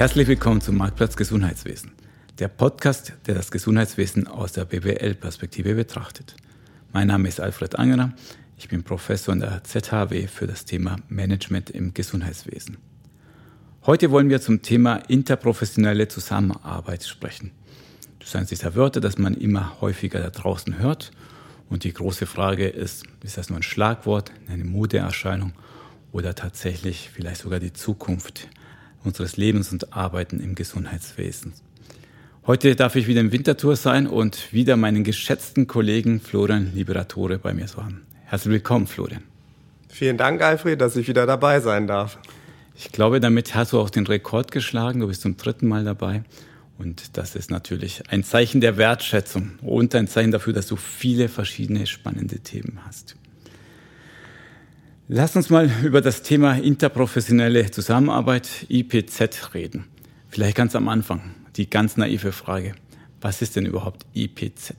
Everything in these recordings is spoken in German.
Herzlich willkommen zum Marktplatz Gesundheitswesen, der Podcast, der das Gesundheitswesen aus der BWL-Perspektive betrachtet. Mein Name ist Alfred Angerer, ich bin Professor an der ZHW für das Thema Management im Gesundheitswesen. Heute wollen wir zum Thema interprofessionelle Zusammenarbeit sprechen. Das ist eines dieser Wörter, das man immer häufiger da draußen hört. Und die große Frage ist, ist das nur ein Schlagwort, eine Modeerscheinung oder tatsächlich vielleicht sogar die Zukunft unseres Lebens und Arbeiten im Gesundheitswesen. Heute darf ich wieder im Wintertour sein und wieder meinen geschätzten Kollegen Florian Liberatore bei mir so haben. Herzlich willkommen, Florian. Vielen Dank, Alfred, dass ich wieder dabei sein darf. Ich glaube, damit hast du auch den Rekord geschlagen. Du bist zum dritten Mal dabei. Und das ist natürlich ein Zeichen der Wertschätzung und ein Zeichen dafür, dass du viele verschiedene spannende Themen hast. Lass uns mal über das Thema interprofessionelle Zusammenarbeit, IPZ, reden. Vielleicht ganz am Anfang die ganz naive Frage. Was ist denn überhaupt IPZ?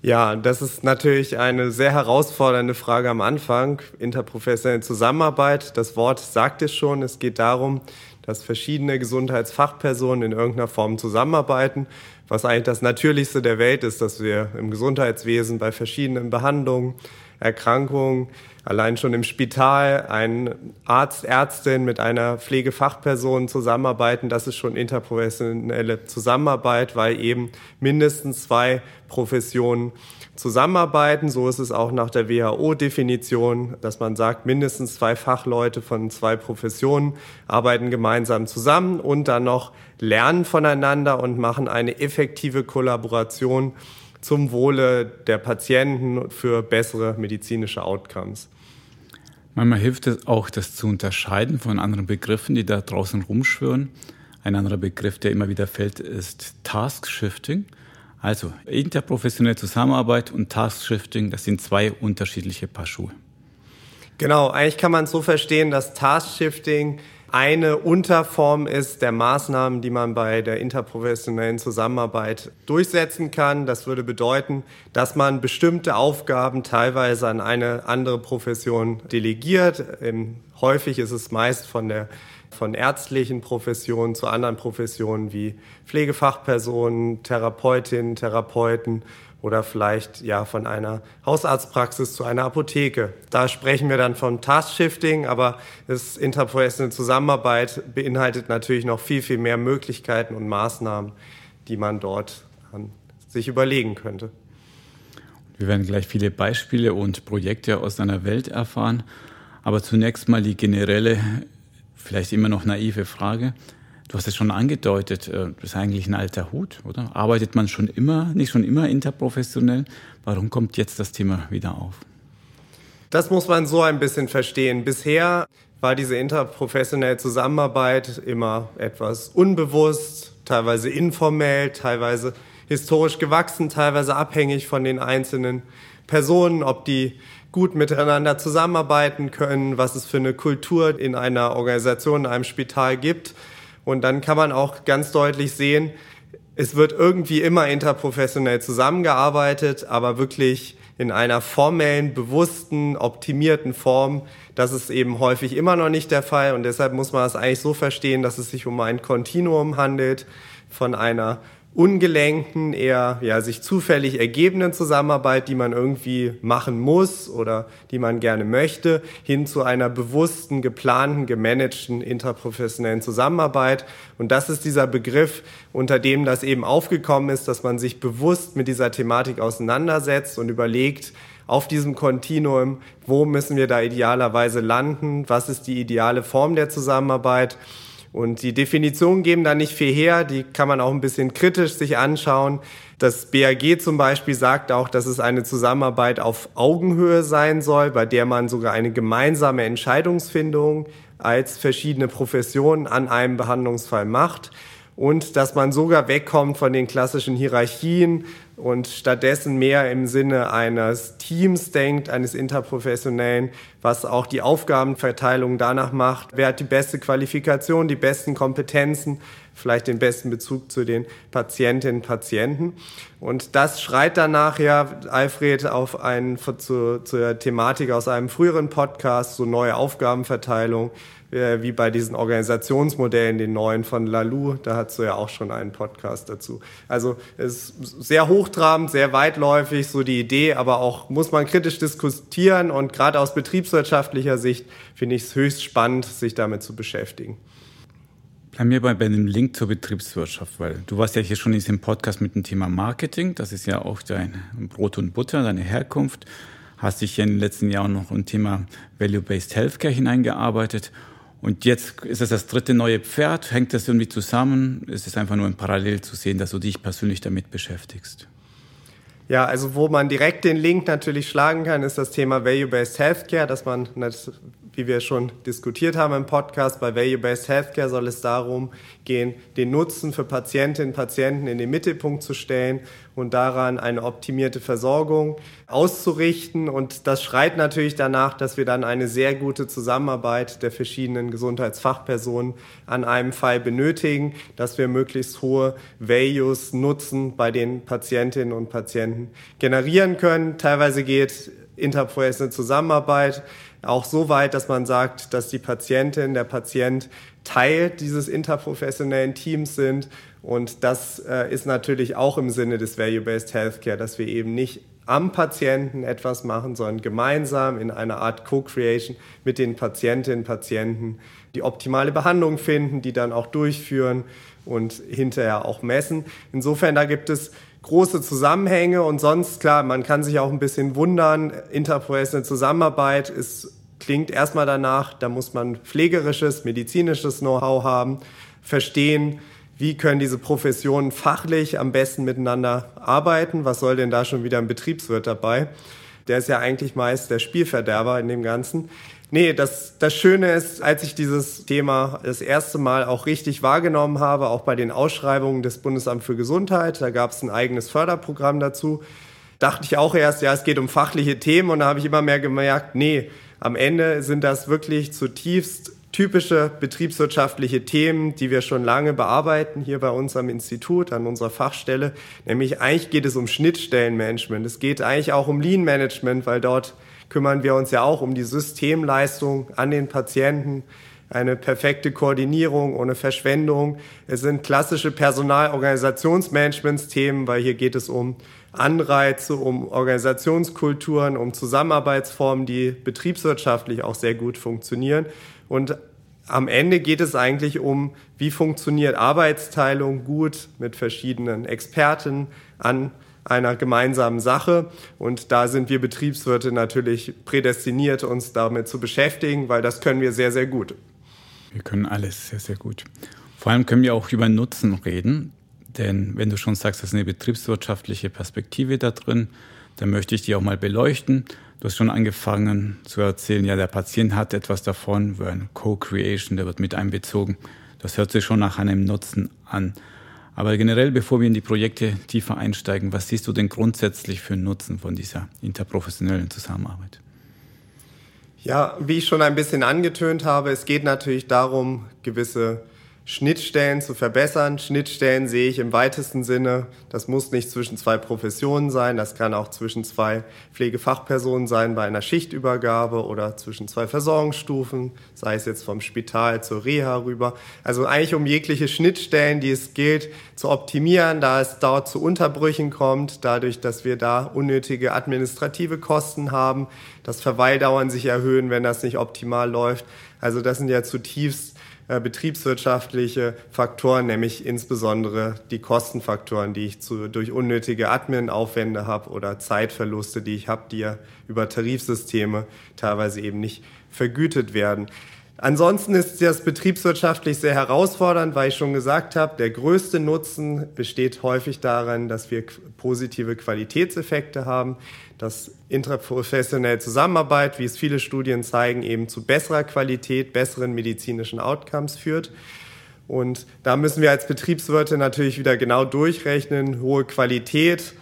Ja, das ist natürlich eine sehr herausfordernde Frage am Anfang. Interprofessionelle Zusammenarbeit, das Wort sagt es schon. Es geht darum, dass verschiedene Gesundheitsfachpersonen in irgendeiner Form zusammenarbeiten, was eigentlich das Natürlichste der Welt ist, dass wir im Gesundheitswesen bei verschiedenen Behandlungen, Erkrankungen, allein schon im Spital ein Arzt, Ärztin mit einer Pflegefachperson zusammenarbeiten, das ist schon interprofessionelle Zusammenarbeit, weil eben mindestens zwei Professionen zusammenarbeiten. So ist es auch nach der WHO-Definition, dass man sagt, mindestens zwei Fachleute von zwei Professionen arbeiten gemeinsam zusammen und dann noch lernen voneinander und machen eine effektive Kollaboration zum Wohle der Patienten für bessere medizinische Outcomes. Manchmal hilft es auch, das zu unterscheiden von anderen Begriffen, die da draußen rumschwören. Ein anderer Begriff, der immer wieder fällt, ist Task Shifting. Also interprofessionelle Zusammenarbeit und Task Shifting, das sind zwei unterschiedliche Paar Schuhe. Genau, eigentlich kann man es so verstehen, dass Task Shifting eine Unterform ist der Maßnahmen, die man bei der interprofessionellen Zusammenarbeit durchsetzen kann. Das würde bedeuten, dass man bestimmte Aufgaben teilweise an eine andere Profession delegiert. Häufig ist es meist von der von ärztlichen Professionen zu anderen Professionen wie Pflegefachpersonen, Therapeutinnen, Therapeuten oder vielleicht ja von einer Hausarztpraxis zu einer Apotheke. Da sprechen wir dann von Task-Shifting, aber das interprofessionelle Zusammenarbeit beinhaltet natürlich noch viel, viel mehr Möglichkeiten und Maßnahmen, die man dort sich überlegen könnte. Wir werden gleich viele Beispiele und Projekte aus deiner Welt erfahren, aber zunächst mal die generelle, vielleicht immer noch naive Frage. Du hast es schon angedeutet, äh, das ist eigentlich ein alter Hut, oder? Arbeitet man schon immer, nicht schon immer interprofessionell? Warum kommt jetzt das Thema wieder auf? Das muss man so ein bisschen verstehen. Bisher war diese interprofessionelle Zusammenarbeit immer etwas unbewusst, teilweise informell, teilweise historisch gewachsen, teilweise abhängig von den einzelnen Personen, ob die gut miteinander zusammenarbeiten können, was es für eine Kultur in einer Organisation, in einem Spital gibt. Und dann kann man auch ganz deutlich sehen, es wird irgendwie immer interprofessionell zusammengearbeitet, aber wirklich in einer formellen, bewussten, optimierten Form. Das ist eben häufig immer noch nicht der Fall und deshalb muss man es eigentlich so verstehen, dass es sich um ein Kontinuum handelt von einer ungelenkten, eher ja, sich zufällig ergebenden Zusammenarbeit, die man irgendwie machen muss oder die man gerne möchte, hin zu einer bewussten, geplanten, gemanagten, interprofessionellen Zusammenarbeit. Und das ist dieser Begriff, unter dem das eben aufgekommen ist, dass man sich bewusst mit dieser Thematik auseinandersetzt und überlegt, auf diesem Kontinuum, wo müssen wir da idealerweise landen, was ist die ideale Form der Zusammenarbeit und die Definitionen geben da nicht viel her, die kann man auch ein bisschen kritisch sich anschauen. Das BAG zum Beispiel sagt auch, dass es eine Zusammenarbeit auf Augenhöhe sein soll, bei der man sogar eine gemeinsame Entscheidungsfindung als verschiedene Professionen an einem Behandlungsfall macht und dass man sogar wegkommt von den klassischen Hierarchien, und stattdessen mehr im Sinne eines Teams denkt, eines interprofessionellen, was auch die Aufgabenverteilung danach macht, wer hat die beste Qualifikation, die besten Kompetenzen, vielleicht den besten Bezug zu den Patientinnen und Patienten. Und das schreit danach ja, Alfred, auf einen, zu, zur Thematik aus einem früheren Podcast, so neue Aufgabenverteilung, wie bei diesen Organisationsmodellen, den neuen von Lalou, da hast du ja auch schon einen Podcast dazu. Also es ist sehr hochtrabend, sehr weitläufig, so die Idee, aber auch muss man kritisch diskutieren und gerade aus betriebswirtschaftlicher Sicht finde ich es höchst spannend, sich damit zu beschäftigen. Bleiben wir bei, dem Link zur Betriebswirtschaft, weil du warst ja hier schon in diesem Podcast mit dem Thema Marketing, das ist ja auch dein Brot und Butter, deine Herkunft hast dich ja in den letzten Jahren noch im Thema Value-Based Healthcare hineingearbeitet und jetzt ist es das dritte neue Pferd. Hängt das irgendwie zusammen? Ist es einfach nur ein Parallel zu sehen, dass du dich persönlich damit beschäftigst? Ja, also wo man direkt den Link natürlich schlagen kann, ist das Thema Value-Based Healthcare, dass man wie wir schon diskutiert haben im Podcast, bei Value-Based Healthcare soll es darum gehen, den Nutzen für Patientinnen und Patienten in den Mittelpunkt zu stellen und daran eine optimierte Versorgung auszurichten. Und das schreit natürlich danach, dass wir dann eine sehr gute Zusammenarbeit der verschiedenen Gesundheitsfachpersonen an einem Fall benötigen, dass wir möglichst hohe Values, Nutzen bei den Patientinnen und Patienten generieren können. Teilweise geht interprofessionelle Zusammenarbeit auch so weit, dass man sagt, dass die Patientin, der Patient Teil dieses interprofessionellen Teams sind. Und das äh, ist natürlich auch im Sinne des Value-Based Healthcare, dass wir eben nicht am Patienten etwas machen, sondern gemeinsam in einer Art Co-Creation mit den Patientinnen und Patienten die optimale Behandlung finden, die dann auch durchführen und hinterher auch messen. Insofern, da gibt es große Zusammenhänge und sonst, klar, man kann sich auch ein bisschen wundern, interprofessionelle Zusammenarbeit ist, klingt erstmal danach, da muss man pflegerisches, medizinisches Know-how haben, verstehen, wie können diese Professionen fachlich am besten miteinander arbeiten, was soll denn da schon wieder ein Betriebswirt dabei? Der ist ja eigentlich meist der Spielverderber in dem Ganzen. Nee, das, das Schöne ist, als ich dieses Thema das erste Mal auch richtig wahrgenommen habe, auch bei den Ausschreibungen des Bundesamt für Gesundheit, da gab es ein eigenes Förderprogramm dazu, dachte ich auch erst, ja, es geht um fachliche Themen und da habe ich immer mehr gemerkt, nee, am Ende sind das wirklich zutiefst typische betriebswirtschaftliche Themen, die wir schon lange bearbeiten hier bei uns am Institut, an unserer Fachstelle. Nämlich eigentlich geht es um Schnittstellenmanagement. Es geht eigentlich auch um Lean Management, weil dort kümmern wir uns ja auch um die Systemleistung an den Patienten, eine perfekte Koordinierung ohne Verschwendung. Es sind klassische Personalorganisationsmanagementsthemen, weil hier geht es um Anreize, um Organisationskulturen, um Zusammenarbeitsformen, die betriebswirtschaftlich auch sehr gut funktionieren. Und am Ende geht es eigentlich um, wie funktioniert Arbeitsteilung gut mit verschiedenen Experten an einer gemeinsamen Sache. Und da sind wir Betriebswirte natürlich prädestiniert, uns damit zu beschäftigen, weil das können wir sehr, sehr gut. Wir können alles sehr, sehr gut. Vor allem können wir auch über Nutzen reden. Denn wenn du schon sagst, es ist eine betriebswirtschaftliche Perspektive da drin, dann möchte ich die auch mal beleuchten. Du hast schon angefangen zu erzählen, ja, der Patient hat etwas davon, ein Co-Creation, der wird mit einbezogen. Das hört sich schon nach einem Nutzen an. Aber generell, bevor wir in die Projekte tiefer einsteigen, was siehst du denn grundsätzlich für einen Nutzen von dieser interprofessionellen Zusammenarbeit? Ja, wie ich schon ein bisschen angetönt habe, es geht natürlich darum, gewisse Schnittstellen zu verbessern. Schnittstellen sehe ich im weitesten Sinne. Das muss nicht zwischen zwei Professionen sein. Das kann auch zwischen zwei Pflegefachpersonen sein bei einer Schichtübergabe oder zwischen zwei Versorgungsstufen, sei es jetzt vom Spital zur Reha rüber. Also eigentlich um jegliche Schnittstellen, die es gilt zu optimieren, da es dort zu Unterbrüchen kommt, dadurch, dass wir da unnötige administrative Kosten haben, dass Verweildauern sich erhöhen, wenn das nicht optimal läuft. Also das sind ja zutiefst äh, betriebswirtschaftliche Faktoren, nämlich insbesondere die Kostenfaktoren, die ich zu, durch unnötige Admin-Aufwände habe oder Zeitverluste, die ich habe, die ja über Tarifsysteme teilweise eben nicht vergütet werden. Ansonsten ist das betriebswirtschaftlich sehr herausfordernd, weil ich schon gesagt habe, der größte Nutzen besteht häufig darin, dass wir positive Qualitätseffekte haben, dass interprofessionelle Zusammenarbeit, wie es viele Studien zeigen, eben zu besserer Qualität, besseren medizinischen Outcomes führt. Und da müssen wir als Betriebswirte natürlich wieder genau durchrechnen, hohe Qualität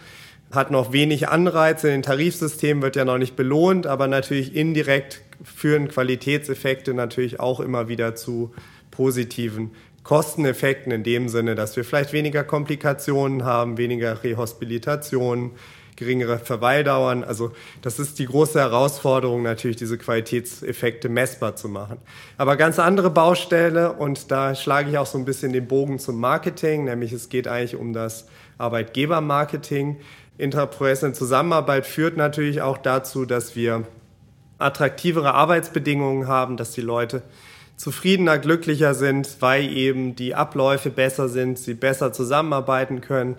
hat noch wenig Anreize. In den Tarifsystemen wird ja noch nicht belohnt, aber natürlich indirekt führen Qualitätseffekte natürlich auch immer wieder zu positiven Kosteneffekten in dem Sinne, dass wir vielleicht weniger Komplikationen haben, weniger Rehospitationen, geringere Verweildauern. Also das ist die große Herausforderung natürlich, diese Qualitätseffekte messbar zu machen. Aber ganz andere Baustelle und da schlage ich auch so ein bisschen den Bogen zum Marketing, nämlich es geht eigentlich um das Arbeitgebermarketing. Interprofessionelle Zusammenarbeit führt natürlich auch dazu, dass wir attraktivere Arbeitsbedingungen haben, dass die Leute zufriedener, glücklicher sind, weil eben die Abläufe besser sind, sie besser zusammenarbeiten können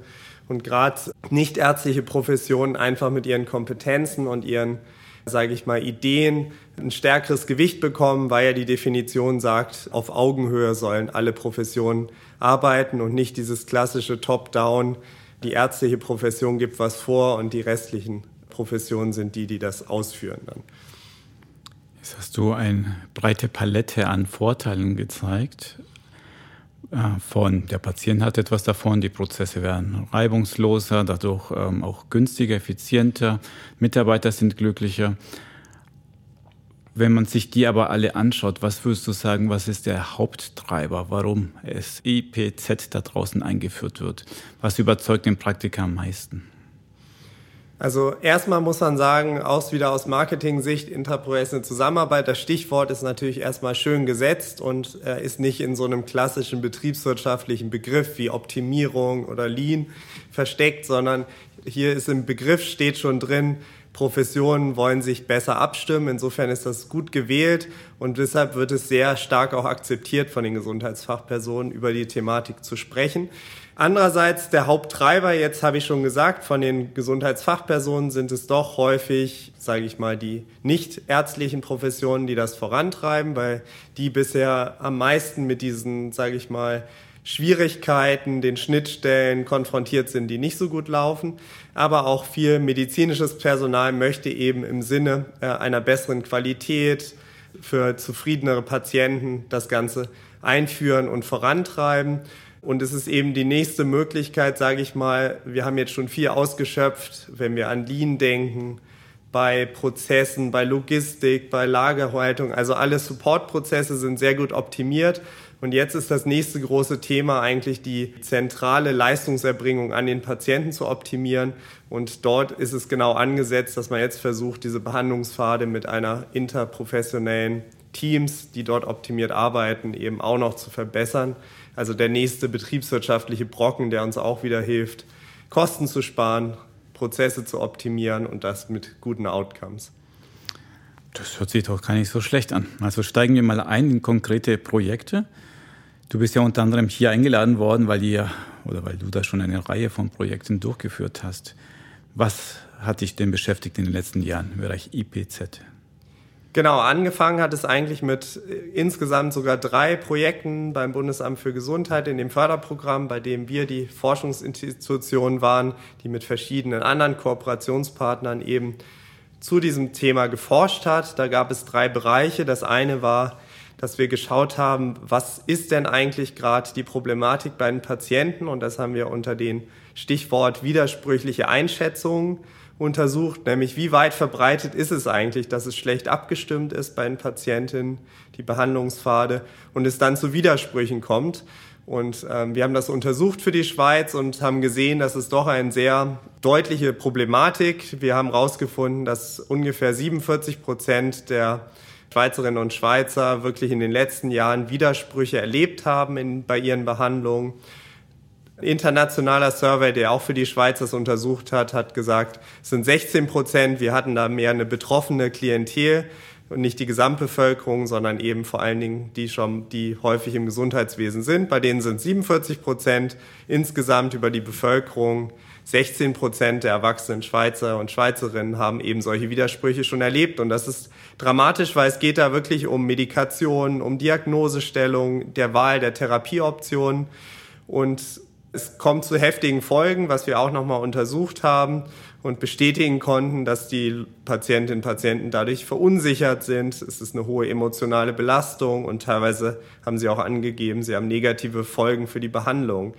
und gerade nichtärztliche Professionen einfach mit ihren Kompetenzen und ihren, sage ich mal, Ideen ein stärkeres Gewicht bekommen, weil ja die Definition sagt, auf Augenhöhe sollen alle Professionen arbeiten und nicht dieses klassische Top-Down, die ärztliche Profession gibt was vor und die restlichen Professionen sind die, die das ausführen dann. Jetzt hast du eine breite Palette an Vorteilen gezeigt. Äh, von der Patient hat etwas davon, die Prozesse werden reibungsloser, dadurch ähm, auch günstiger, effizienter, Mitarbeiter sind glücklicher. Wenn man sich die aber alle anschaut, was würdest du sagen, was ist der Haupttreiber, warum es IPZ da draußen eingeführt wird? Was überzeugt den Praktiker am meisten? Also erstmal muss man sagen, aus wieder aus Marketing-Sicht, interprofessionelle Zusammenarbeit, das Stichwort ist natürlich erstmal schön gesetzt und äh, ist nicht in so einem klassischen betriebswirtschaftlichen Begriff wie Optimierung oder Lean versteckt, sondern hier ist im Begriff steht schon drin, Professionen wollen sich besser abstimmen. Insofern ist das gut gewählt und deshalb wird es sehr stark auch akzeptiert von den Gesundheitsfachpersonen, über die Thematik zu sprechen. Andererseits der Haupttreiber, jetzt habe ich schon gesagt, von den Gesundheitsfachpersonen sind es doch häufig, sage ich mal, die nicht ärztlichen Professionen, die das vorantreiben, weil die bisher am meisten mit diesen, sage ich mal, Schwierigkeiten, den Schnittstellen konfrontiert sind, die nicht so gut laufen. Aber auch viel medizinisches Personal möchte eben im Sinne äh, einer besseren Qualität für zufriedenere Patienten das Ganze einführen und vorantreiben. Und es ist eben die nächste Möglichkeit, sage ich mal, wir haben jetzt schon viel ausgeschöpft, wenn wir an Lean denken, bei Prozessen, bei Logistik, bei Lagerhaltung. Also alle Supportprozesse sind sehr gut optimiert. Und jetzt ist das nächste große Thema eigentlich die zentrale Leistungserbringung an den Patienten zu optimieren. Und dort ist es genau angesetzt, dass man jetzt versucht, diese Behandlungspfade mit einer interprofessionellen Teams, die dort optimiert arbeiten, eben auch noch zu verbessern. Also der nächste betriebswirtschaftliche Brocken, der uns auch wieder hilft, Kosten zu sparen, Prozesse zu optimieren und das mit guten Outcomes. Das hört sich doch gar nicht so schlecht an. Also steigen wir mal ein in konkrete Projekte. Du bist ja unter anderem hier eingeladen worden, weil ihr oder weil du da schon eine Reihe von Projekten durchgeführt hast. Was hat dich denn beschäftigt in den letzten Jahren im Bereich IPZ? Genau, angefangen hat es eigentlich mit äh, insgesamt sogar drei Projekten beim Bundesamt für Gesundheit in dem Förderprogramm, bei dem wir die Forschungsinstitution waren, die mit verschiedenen anderen Kooperationspartnern eben zu diesem Thema geforscht hat. Da gab es drei Bereiche. Das eine war, dass wir geschaut haben, was ist denn eigentlich gerade die Problematik bei den Patienten? Und das haben wir unter dem Stichwort widersprüchliche Einschätzungen untersucht, nämlich wie weit verbreitet ist es eigentlich, dass es schlecht abgestimmt ist bei den Patientinnen, die Behandlungspfade, und es dann zu Widersprüchen kommt. Und ähm, wir haben das untersucht für die Schweiz und haben gesehen, dass es doch eine sehr deutliche Problematik. Wir haben herausgefunden, dass ungefähr 47 Prozent der Schweizerinnen und Schweizer wirklich in den letzten Jahren Widersprüche erlebt haben in, bei ihren Behandlungen internationaler Survey, der auch für die Schweiz das untersucht hat, hat gesagt, es sind 16 Prozent. Wir hatten da mehr eine betroffene Klientel und nicht die Gesamtbevölkerung, sondern eben vor allen Dingen die schon, die häufig im Gesundheitswesen sind. Bei denen sind 47 Prozent insgesamt über die Bevölkerung. 16 Prozent der erwachsenen Schweizer und Schweizerinnen haben eben solche Widersprüche schon erlebt. Und das ist dramatisch, weil es geht da wirklich um Medikation, um Diagnosestellung, der Wahl der Therapieoptionen. Und es kommt zu heftigen Folgen, was wir auch nochmal untersucht haben und bestätigen konnten, dass die Patientinnen und Patienten dadurch verunsichert sind. Es ist eine hohe emotionale Belastung und teilweise haben sie auch angegeben, sie haben negative Folgen für die Behandlung.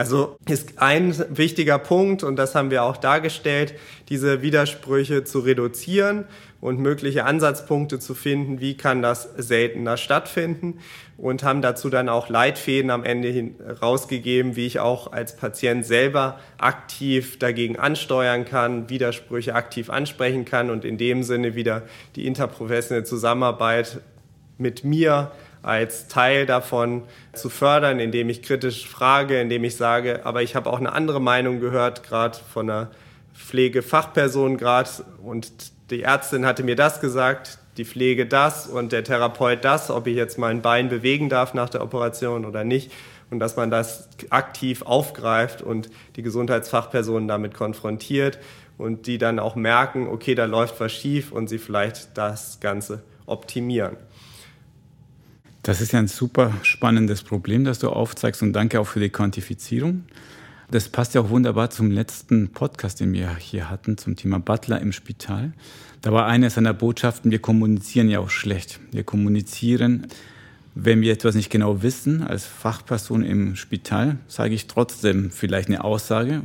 Also ist ein wichtiger Punkt, und das haben wir auch dargestellt, diese Widersprüche zu reduzieren und mögliche Ansatzpunkte zu finden, wie kann das seltener stattfinden und haben dazu dann auch Leitfäden am Ende hin rausgegeben, wie ich auch als Patient selber aktiv dagegen ansteuern kann, Widersprüche aktiv ansprechen kann und in dem Sinne wieder die interprofessionelle Zusammenarbeit mit mir als Teil davon zu fördern, indem ich kritisch frage, indem ich sage, aber ich habe auch eine andere Meinung gehört, gerade von einer Pflegefachperson gerade und die Ärztin hatte mir das gesagt, die Pflege das und der Therapeut das, ob ich jetzt mein Bein bewegen darf nach der Operation oder nicht. Und dass man das aktiv aufgreift und die Gesundheitsfachpersonen damit konfrontiert und die dann auch merken, okay, da läuft was schief und sie vielleicht das Ganze optimieren. Das ist ja ein super spannendes Problem, das du aufzeigst und danke auch für die Quantifizierung. Das passt ja auch wunderbar zum letzten Podcast, den wir hier hatten, zum Thema Butler im Spital. Da war eine seiner Botschaften, wir kommunizieren ja auch schlecht. Wir kommunizieren, wenn wir etwas nicht genau wissen, als Fachperson im Spital, sage ich trotzdem vielleicht eine Aussage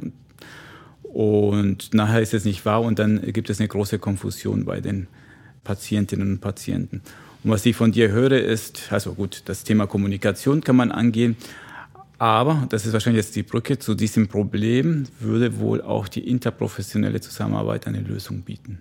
und nachher ist es nicht wahr und dann gibt es eine große Konfusion bei den Patientinnen und Patienten. Und was ich von dir höre, ist, also gut, das Thema Kommunikation kann man angehen, aber, das ist wahrscheinlich jetzt die Brücke zu diesem Problem, würde wohl auch die interprofessionelle Zusammenarbeit eine Lösung bieten.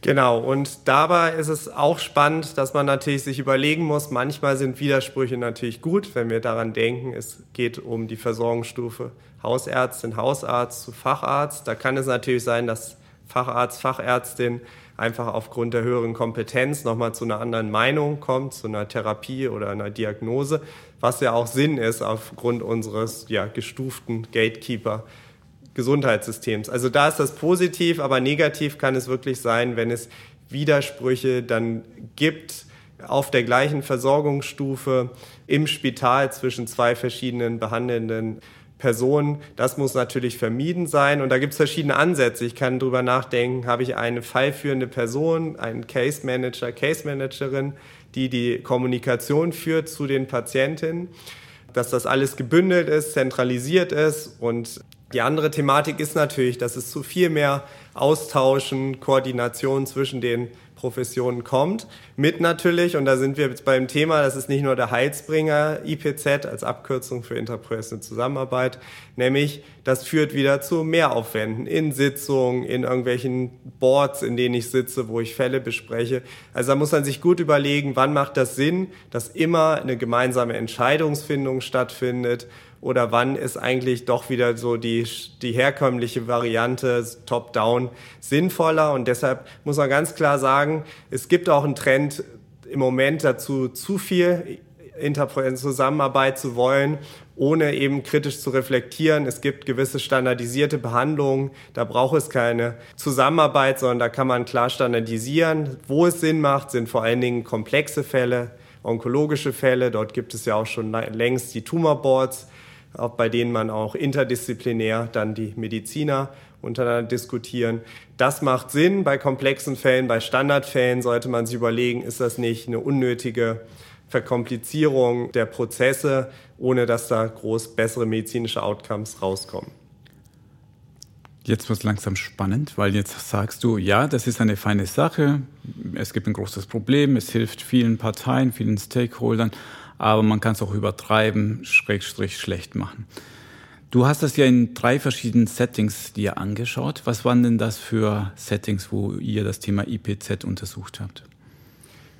Genau, und dabei ist es auch spannend, dass man natürlich sich überlegen muss, manchmal sind Widersprüche natürlich gut, wenn wir daran denken, es geht um die Versorgungsstufe Hausärztin, Hausarzt zu Facharzt. Da kann es natürlich sein, dass Facharzt, Fachärztin einfach aufgrund der höheren Kompetenz nochmal zu einer anderen Meinung kommt, zu einer Therapie oder einer Diagnose, was ja auch Sinn ist aufgrund unseres ja, gestuften Gatekeeper. Gesundheitssystems. Also da ist das positiv, aber negativ kann es wirklich sein, wenn es Widersprüche dann gibt auf der gleichen Versorgungsstufe im Spital zwischen zwei verschiedenen behandelnden Personen. Das muss natürlich vermieden sein. Und da gibt es verschiedene Ansätze. Ich kann drüber nachdenken, habe ich eine fallführende Person, einen Case Manager, Case Managerin, die die Kommunikation führt zu den Patientinnen, dass das alles gebündelt ist, zentralisiert ist. Und die andere Thematik ist natürlich, dass es zu viel mehr Austauschen, Koordination zwischen den Professionen kommt. Mit natürlich, und da sind wir jetzt beim Thema, das ist nicht nur der Heilsbringer IPZ als Abkürzung für interprofessionelle Zusammenarbeit, nämlich das führt wieder zu Mehraufwänden in Sitzungen, in irgendwelchen Boards, in denen ich sitze, wo ich Fälle bespreche. Also da muss man sich gut überlegen, wann macht das Sinn, dass immer eine gemeinsame Entscheidungsfindung stattfindet oder wann ist eigentlich doch wieder so die, die herkömmliche Variante top-down sinnvoller. Und deshalb muss man ganz klar sagen, es gibt auch einen Trend im Moment dazu, zu viel Zusammenarbeit zu wollen, ohne eben kritisch zu reflektieren. Es gibt gewisse standardisierte Behandlungen, da braucht es keine Zusammenarbeit, sondern da kann man klar standardisieren. Wo es Sinn macht, sind vor allen Dingen komplexe Fälle, onkologische Fälle. Dort gibt es ja auch schon längst die Tumorboards bei denen man auch interdisziplinär dann die Mediziner untereinander diskutieren. Das macht Sinn. Bei komplexen Fällen, bei Standardfällen sollte man sich überlegen, ist das nicht eine unnötige Verkomplizierung der Prozesse, ohne dass da groß bessere medizinische Outcomes rauskommen. Jetzt wird es langsam spannend, weil jetzt sagst du, ja, das ist eine feine Sache, es gibt ein großes Problem, es hilft vielen Parteien, vielen Stakeholdern, aber man kann es auch übertreiben, schrägstrich schlecht machen. Du hast das ja in drei verschiedenen Settings dir angeschaut. Was waren denn das für Settings, wo ihr das Thema IPZ untersucht habt?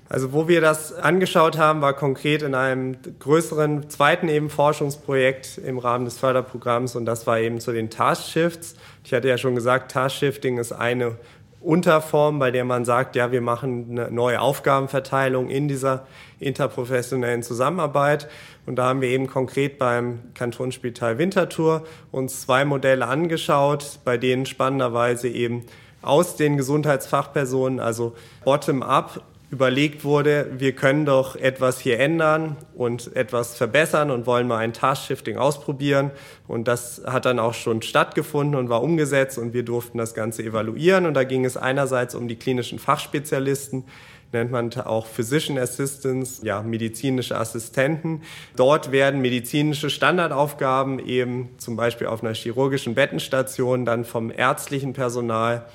Also wo wir das angeschaut haben, war konkret in einem größeren zweiten eben Forschungsprojekt im Rahmen des Förderprogramms und das war eben zu den Task Shifts. Ich hatte ja schon gesagt, Task Shifting ist eine Unterform, bei der man sagt, ja, wir machen eine neue Aufgabenverteilung in dieser interprofessionellen Zusammenarbeit. Und da haben wir eben konkret beim Kantonsspital Winterthur uns zwei Modelle angeschaut, bei denen spannenderweise eben aus den Gesundheitsfachpersonen, also bottom-up, überlegt wurde, wir können doch etwas hier ändern und etwas verbessern und wollen mal ein Task-Shifting ausprobieren. Und das hat dann auch schon stattgefunden und war umgesetzt und wir durften das Ganze evaluieren. Und da ging es einerseits um die klinischen Fachspezialisten, nennt man auch Physician Assistants, ja, medizinische Assistenten. Dort werden medizinische Standardaufgaben eben zum Beispiel auf einer chirurgischen Bettenstation dann vom ärztlichen Personal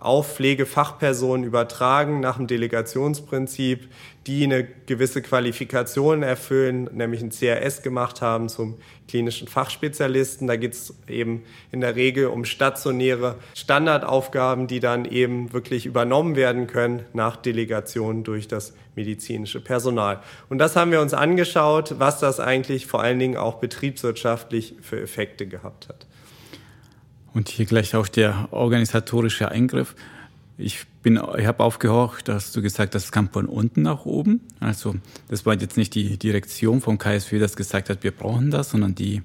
auf Pflegefachpersonen übertragen nach dem Delegationsprinzip, die eine gewisse Qualifikation erfüllen, nämlich ein CRS gemacht haben zum klinischen Fachspezialisten. Da geht es eben in der Regel um stationäre Standardaufgaben, die dann eben wirklich übernommen werden können nach Delegation durch das medizinische Personal. Und das haben wir uns angeschaut, was das eigentlich vor allen Dingen auch betriebswirtschaftlich für Effekte gehabt hat. Und hier gleich auch der organisatorische Eingriff. Ich bin, ich habe aufgehorcht, dass du gesagt hast, es kam von unten nach oben. Also das war jetzt nicht die Direktion vom KSW, das gesagt hat, wir brauchen das, sondern die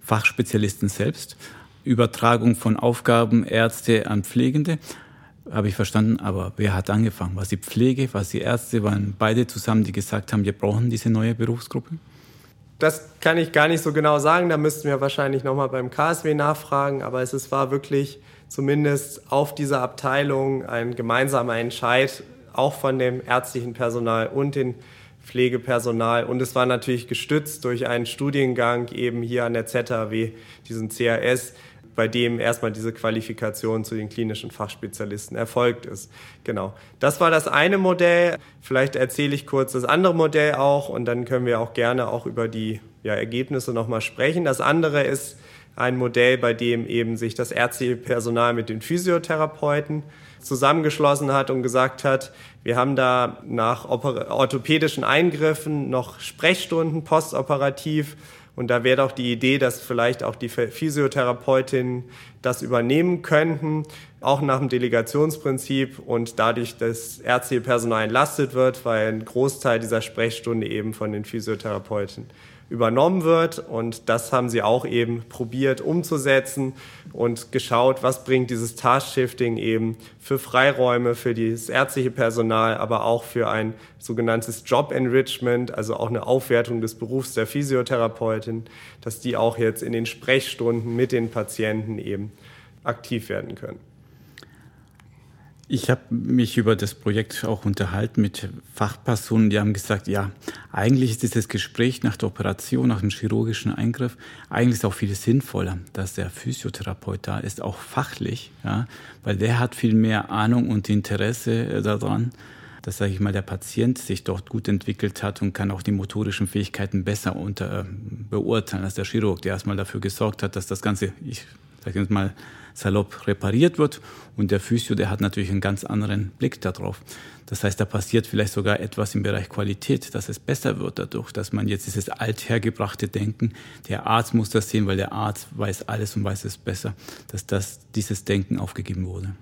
Fachspezialisten selbst. Übertragung von Aufgaben Ärzte an Pflegende, habe ich verstanden. Aber wer hat angefangen? War es die Pflege, war es die Ärzte, waren beide zusammen, die gesagt haben, wir brauchen diese neue Berufsgruppe? Das kann ich gar nicht so genau sagen. Da müssten wir wahrscheinlich nochmal beim KSW nachfragen. Aber es, es war wirklich zumindest auf dieser Abteilung ein gemeinsamer Entscheid, auch von dem ärztlichen Personal und dem Pflegepersonal. Und es war natürlich gestützt durch einen Studiengang eben hier an der ZHW, diesen CAS, bei dem erstmal diese Qualifikation zu den klinischen Fachspezialisten erfolgt ist. Genau. Das war das eine Modell. Vielleicht erzähle ich kurz das andere Modell auch und dann können wir auch gerne auch über die ja, Ergebnisse nochmal sprechen. Das andere ist ein Modell, bei dem eben sich das ärztliche Personal mit den Physiotherapeuten zusammengeschlossen hat und gesagt hat, wir haben da nach orthopädischen Eingriffen noch Sprechstunden postoperativ und da wäre doch die Idee, dass vielleicht auch die Physiotherapeutinnen das übernehmen könnten, auch nach dem Delegationsprinzip und dadurch das ärztliche Personal entlastet wird, weil ein Großteil dieser Sprechstunde eben von den Physiotherapeuten übernommen wird. Und das haben sie auch eben probiert umzusetzen und geschaut, was bringt dieses Task-Shifting eben für Freiräume, für das ärztliche Personal, aber auch für ein sogenanntes Job-Enrichment, also auch eine Aufwertung des Berufs der Physiotherapeutin, dass die auch jetzt in den Sprechstunden mit den Patienten eben aktiv werden können. Ich habe mich über das Projekt auch unterhalten mit Fachpersonen, die haben gesagt, ja, eigentlich ist dieses Gespräch nach der Operation, nach dem chirurgischen Eingriff, eigentlich ist auch viel sinnvoller, dass der Physiotherapeut da ist, auch fachlich, ja, weil der hat viel mehr Ahnung und Interesse äh, daran, dass, sage ich mal, der Patient sich dort gut entwickelt hat und kann auch die motorischen Fähigkeiten besser unter, äh, beurteilen als der Chirurg, der erstmal dafür gesorgt hat, dass das Ganze, ich sage jetzt mal, salopp repariert wird. Und der Physio, der hat natürlich einen ganz anderen Blick darauf. Das heißt, da passiert vielleicht sogar etwas im Bereich Qualität, dass es besser wird dadurch, dass man jetzt dieses althergebrachte Denken, der Arzt muss das sehen, weil der Arzt weiß alles und weiß es besser, dass das, dieses Denken aufgegeben wurde.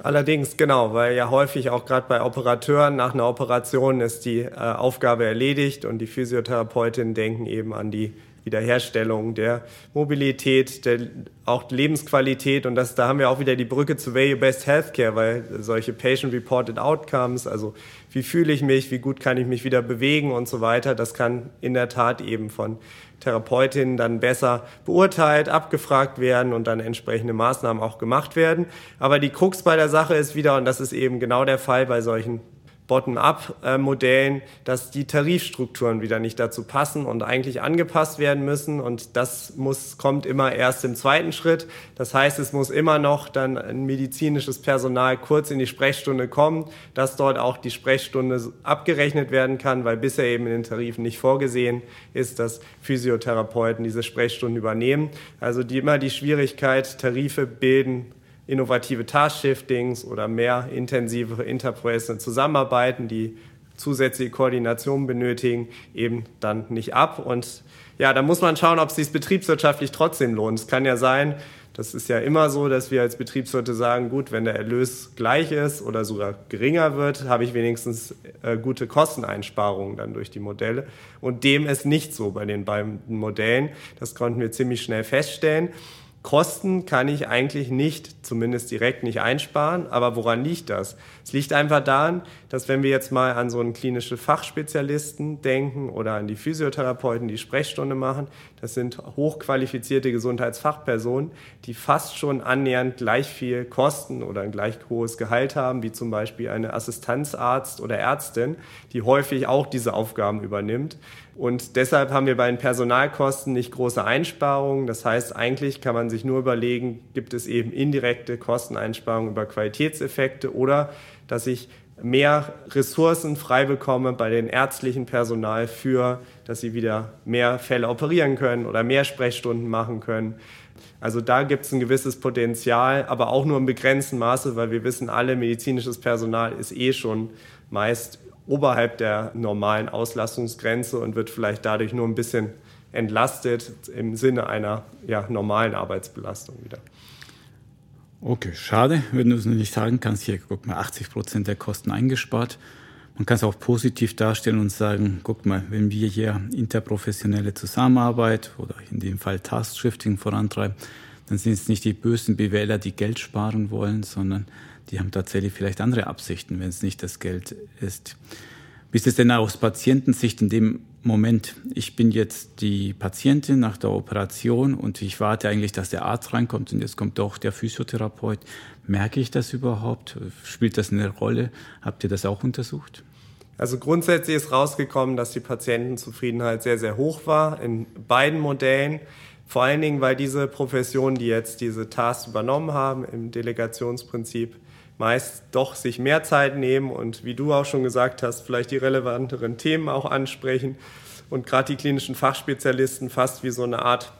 Allerdings, genau, weil ja häufig auch gerade bei Operateuren nach einer Operation ist die äh, Aufgabe erledigt und die Physiotherapeutinnen denken eben an die Wiederherstellung der Mobilität, der auch Lebensqualität. Und das, da haben wir auch wieder die Brücke zu Value-Based Healthcare, weil solche Patient-Reported Outcomes, also wie fühle ich mich, wie gut kann ich mich wieder bewegen und so weiter, das kann in der Tat eben von Therapeutinnen dann besser beurteilt, abgefragt werden und dann entsprechende Maßnahmen auch gemacht werden. Aber die Krux bei der Sache ist wieder, und das ist eben genau der Fall bei solchen Bottom-up-Modellen, dass die Tarifstrukturen wieder nicht dazu passen und eigentlich angepasst werden müssen. Und das muss, kommt immer erst im zweiten Schritt. Das heißt, es muss immer noch dann ein medizinisches Personal kurz in die Sprechstunde kommen, dass dort auch die Sprechstunde abgerechnet werden kann, weil bisher eben in den Tarifen nicht vorgesehen ist, dass Physiotherapeuten diese Sprechstunden übernehmen. Also die, immer die Schwierigkeit, Tarife bilden innovative Task-Shiftings oder mehr intensive interprofessionelle Zusammenarbeiten, die zusätzliche Koordination benötigen, eben dann nicht ab. Und ja, da muss man schauen, ob es sich betriebswirtschaftlich trotzdem lohnt. Es kann ja sein, das ist ja immer so, dass wir als Betriebswirte sagen, gut, wenn der Erlös gleich ist oder sogar geringer wird, habe ich wenigstens äh, gute Kosteneinsparungen dann durch die Modelle. Und dem ist nicht so bei den beiden Modellen. Das konnten wir ziemlich schnell feststellen. Kosten kann ich eigentlich nicht, zumindest direkt nicht einsparen. Aber woran liegt das? Es liegt einfach daran, dass wenn wir jetzt mal an so einen klinischen Fachspezialisten denken oder an die Physiotherapeuten, die Sprechstunde machen, das sind hochqualifizierte Gesundheitsfachpersonen, die fast schon annähernd gleich viel Kosten oder ein gleich hohes Gehalt haben, wie zum Beispiel eine Assistenzarzt oder Ärztin, die häufig auch diese Aufgaben übernimmt. Und deshalb haben wir bei den Personalkosten nicht große Einsparungen. Das heißt, eigentlich kann man sich nur überlegen, gibt es eben indirekte Kosteneinsparungen über Qualitätseffekte oder dass ich mehr Ressourcen frei bekomme bei den ärztlichen Personal für, dass sie wieder mehr Fälle operieren können oder mehr Sprechstunden machen können. Also da gibt es ein gewisses Potenzial, aber auch nur im begrenzten Maße, weil wir wissen alle, medizinisches Personal ist eh schon meist oberhalb der normalen Auslastungsgrenze und wird vielleicht dadurch nur ein bisschen entlastet im Sinne einer ja, normalen Arbeitsbelastung wieder. Okay, schade, wenn du es nicht sagen kannst. Hier, guck mal, 80 Prozent der Kosten eingespart. Man kann es auch positiv darstellen und sagen, guck mal, wenn wir hier interprofessionelle Zusammenarbeit oder in dem Fall Task-Shifting vorantreiben, dann sind es nicht die bösen BWLer, die Geld sparen wollen, sondern die haben tatsächlich vielleicht andere Absichten, wenn es nicht das Geld ist. Wie ist es denn aus Patientensicht in dem Moment? Ich bin jetzt die Patientin nach der Operation und ich warte eigentlich, dass der Arzt reinkommt und jetzt kommt doch der Physiotherapeut. Merke ich das überhaupt? Spielt das eine Rolle? Habt ihr das auch untersucht? Also grundsätzlich ist rausgekommen, dass die Patientenzufriedenheit sehr, sehr hoch war in beiden Modellen. Vor allen Dingen, weil diese Professionen, die jetzt diese Tasks übernommen haben im Delegationsprinzip, meist doch sich mehr Zeit nehmen und wie du auch schon gesagt hast, vielleicht die relevanteren Themen auch ansprechen. Und gerade die klinischen Fachspezialisten fast wie so eine Art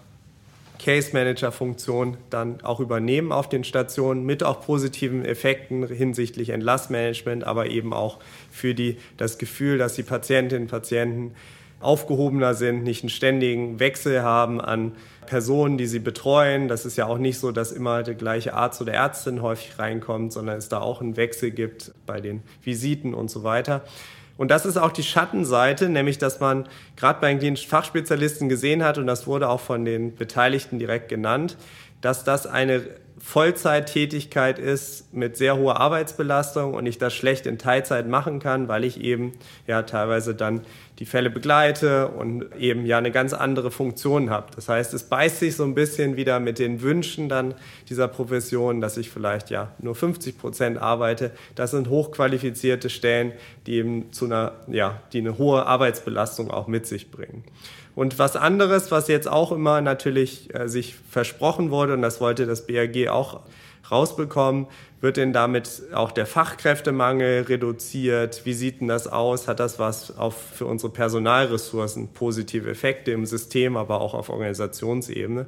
Case Manager Funktion dann auch übernehmen auf den Stationen mit auch positiven Effekten hinsichtlich Entlassmanagement, aber eben auch für die, das Gefühl, dass die Patientinnen und Patienten aufgehobener sind, nicht einen ständigen Wechsel haben an Personen, die sie betreuen. Das ist ja auch nicht so, dass immer der gleiche Arzt oder Ärztin häufig reinkommt, sondern es da auch einen Wechsel gibt bei den Visiten und so weiter. Und das ist auch die Schattenseite, nämlich dass man gerade bei den klinischen Fachspezialisten gesehen hat, und das wurde auch von den Beteiligten direkt genannt, dass das eine Vollzeittätigkeit ist mit sehr hoher Arbeitsbelastung und ich das schlecht in Teilzeit machen kann, weil ich eben ja teilweise dann die Fälle begleite und eben ja eine ganz andere Funktion habe. Das heißt, es beißt sich so ein bisschen wieder mit den Wünschen dann dieser Profession, dass ich vielleicht ja nur 50 Prozent arbeite. Das sind hochqualifizierte Stellen, die eben zu einer, ja, die eine hohe Arbeitsbelastung auch mit sich bringen. Und was anderes, was jetzt auch immer natürlich äh, sich versprochen wurde, und das wollte das BAG auch rausbekommen, wird denn damit auch der Fachkräftemangel reduziert? Wie sieht denn das aus? Hat das was auch für unsere Personalressourcen positive Effekte im System, aber auch auf Organisationsebene?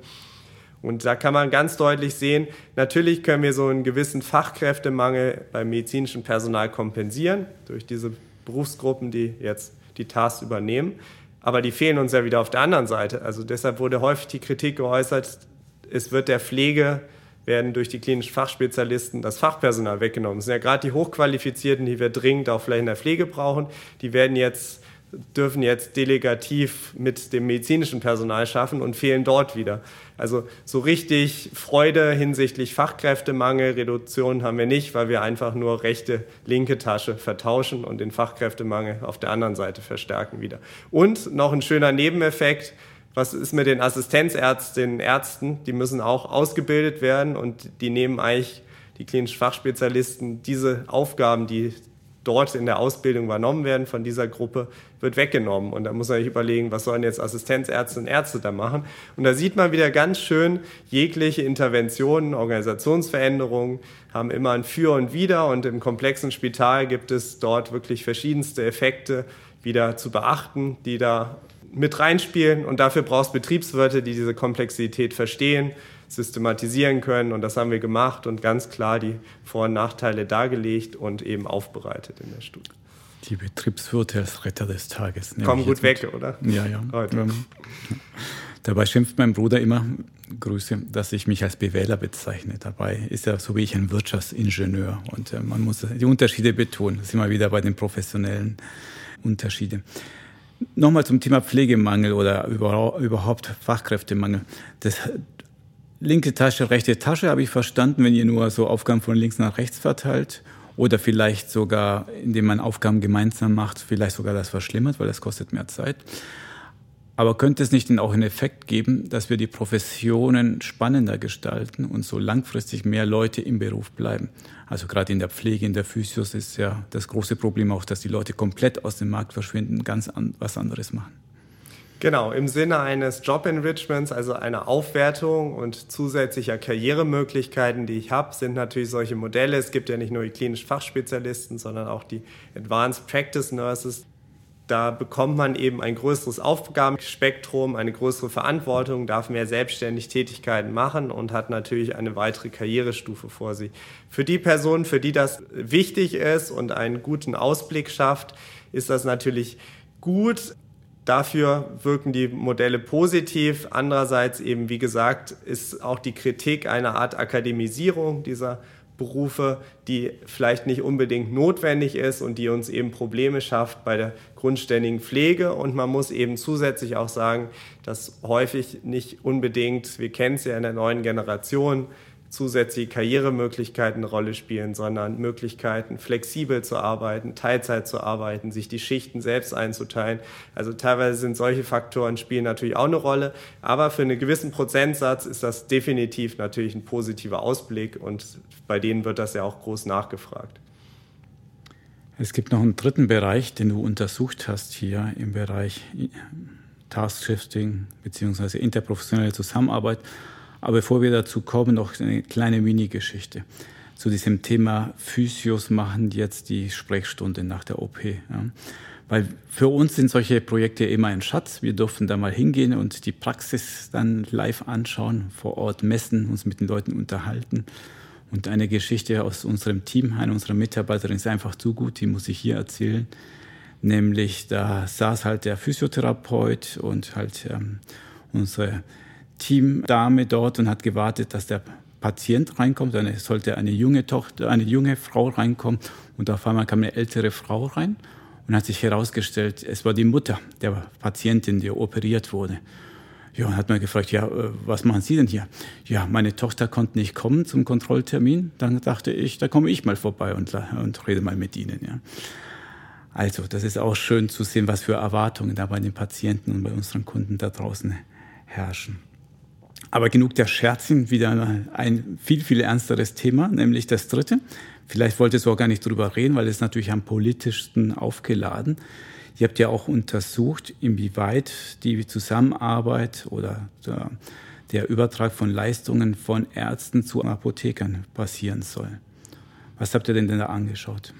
Und da kann man ganz deutlich sehen, natürlich können wir so einen gewissen Fachkräftemangel beim medizinischen Personal kompensieren durch diese Berufsgruppen, die jetzt die Tasks übernehmen. Aber die fehlen uns ja wieder auf der anderen Seite. Also deshalb wurde häufig die Kritik geäußert, es wird der Pflege werden durch die klinischen Fachspezialisten das Fachpersonal weggenommen. Das sind ja gerade die Hochqualifizierten, die wir dringend auch vielleicht in der Pflege brauchen. Die werden jetzt, dürfen jetzt delegativ mit dem medizinischen Personal schaffen und fehlen dort wieder. Also so richtig Freude hinsichtlich Fachkräftemangel, Reduktion haben wir nicht, weil wir einfach nur rechte, linke Tasche vertauschen und den Fachkräftemangel auf der anderen Seite verstärken wieder. Und noch ein schöner Nebeneffekt, was ist mit den Assistenzärztinnen, Ärzten? Die müssen auch ausgebildet werden und die nehmen eigentlich die klinischen Fachspezialisten diese Aufgaben, die dort in der Ausbildung übernommen werden von dieser Gruppe, wird weggenommen. Und da muss man sich überlegen, was sollen jetzt Assistenzärzte und Ärzte da machen? Und da sieht man wieder ganz schön, jegliche Interventionen, Organisationsveränderungen haben immer ein Für und Wider. Und im komplexen Spital gibt es dort wirklich verschiedenste Effekte wieder zu beachten, die da mit reinspielen und dafür brauchst Betriebswirte, die diese Komplexität verstehen, systematisieren können und das haben wir gemacht und ganz klar die Vor- und Nachteile dargelegt und eben aufbereitet in der Studie. Die Betriebswirte als Retter des Tages. Kommen gut weg, mit. oder? Ja, ja. Heute. Dabei schimpft mein Bruder immer, Grüße, dass ich mich als BWLer bezeichne. Dabei ist er so wie ich ein Wirtschaftsingenieur und äh, man muss die Unterschiede betonen. Das sind wir wieder bei den professionellen Unterschieden. Nochmal zum Thema Pflegemangel oder überhaupt Fachkräftemangel. Das linke Tasche, rechte Tasche habe ich verstanden, wenn ihr nur so Aufgaben von links nach rechts verteilt. Oder vielleicht sogar, indem man Aufgaben gemeinsam macht, vielleicht sogar das verschlimmert, weil das kostet mehr Zeit. Aber könnte es nicht auch einen Effekt geben, dass wir die Professionen spannender gestalten und so langfristig mehr Leute im Beruf bleiben? Also gerade in der Pflege, in der Physios ist ja das große Problem auch, dass die Leute komplett aus dem Markt verschwinden, ganz an, was anderes machen. Genau, im Sinne eines Job Enrichments, also einer Aufwertung und zusätzlicher Karrieremöglichkeiten, die ich habe, sind natürlich solche Modelle. Es gibt ja nicht nur die klinischen Fachspezialisten, sondern auch die Advanced Practice Nurses. Da bekommt man eben ein größeres Aufgabenspektrum, eine größere Verantwortung, darf mehr selbstständig Tätigkeiten machen und hat natürlich eine weitere Karrierestufe vor sich. Für die Personen, für die das wichtig ist und einen guten Ausblick schafft, ist das natürlich gut. Dafür wirken die Modelle positiv. Andererseits eben, wie gesagt, ist auch die Kritik eine Art Akademisierung dieser Berufe, die vielleicht nicht unbedingt notwendig ist und die uns eben Probleme schafft bei der grundständigen Pflege. Und man muss eben zusätzlich auch sagen, dass häufig nicht unbedingt, wir kennen es ja in der neuen Generation, zusätzliche Karrieremöglichkeiten eine Rolle spielen, sondern Möglichkeiten, flexibel zu arbeiten, Teilzeit zu arbeiten, sich die Schichten selbst einzuteilen. Also teilweise sind solche Faktoren spielen natürlich auch eine Rolle, aber für einen gewissen Prozentsatz ist das definitiv natürlich ein positiver Ausblick und bei denen wird das ja auch groß nachgefragt. Es gibt noch einen dritten Bereich, den du untersucht hast hier im Bereich Task Shifting bzw. interprofessionelle Zusammenarbeit. Aber bevor wir dazu kommen, noch eine kleine Mini-Geschichte. Zu diesem Thema Physios machen jetzt die Sprechstunde nach der OP. Ja. Weil für uns sind solche Projekte immer ein Schatz. Wir durften da mal hingehen und die Praxis dann live anschauen, vor Ort messen, uns mit den Leuten unterhalten. Und eine Geschichte aus unserem Team, eine unserer Mitarbeiterin ist einfach zu gut, die muss ich hier erzählen. Nämlich, da saß halt der Physiotherapeut und halt ähm, unsere Teamdame dort und hat gewartet, dass der Patient reinkommt. Dann sollte eine junge Tochter, eine junge Frau reinkommen und auf einmal kam eine ältere Frau rein und hat sich herausgestellt, es war die Mutter der Patientin, die operiert wurde. Ja, und hat man gefragt, ja, äh, was machen Sie denn hier? Ja, meine Tochter konnte nicht kommen zum Kontrolltermin. Dann dachte ich, da komme ich mal vorbei und, und rede mal mit Ihnen. Ja. Also, das ist auch schön zu sehen, was für Erwartungen da bei den Patienten und bei unseren Kunden da draußen herrschen. Aber genug der Scherzen, wieder ein viel, viel ernsteres Thema, nämlich das dritte. Vielleicht wolltest du auch gar nicht drüber reden, weil es natürlich am politischsten aufgeladen. Ihr habt ja auch untersucht, inwieweit die Zusammenarbeit oder der Übertrag von Leistungen von Ärzten zu Apothekern passieren soll. Was habt ihr denn, denn da angeschaut?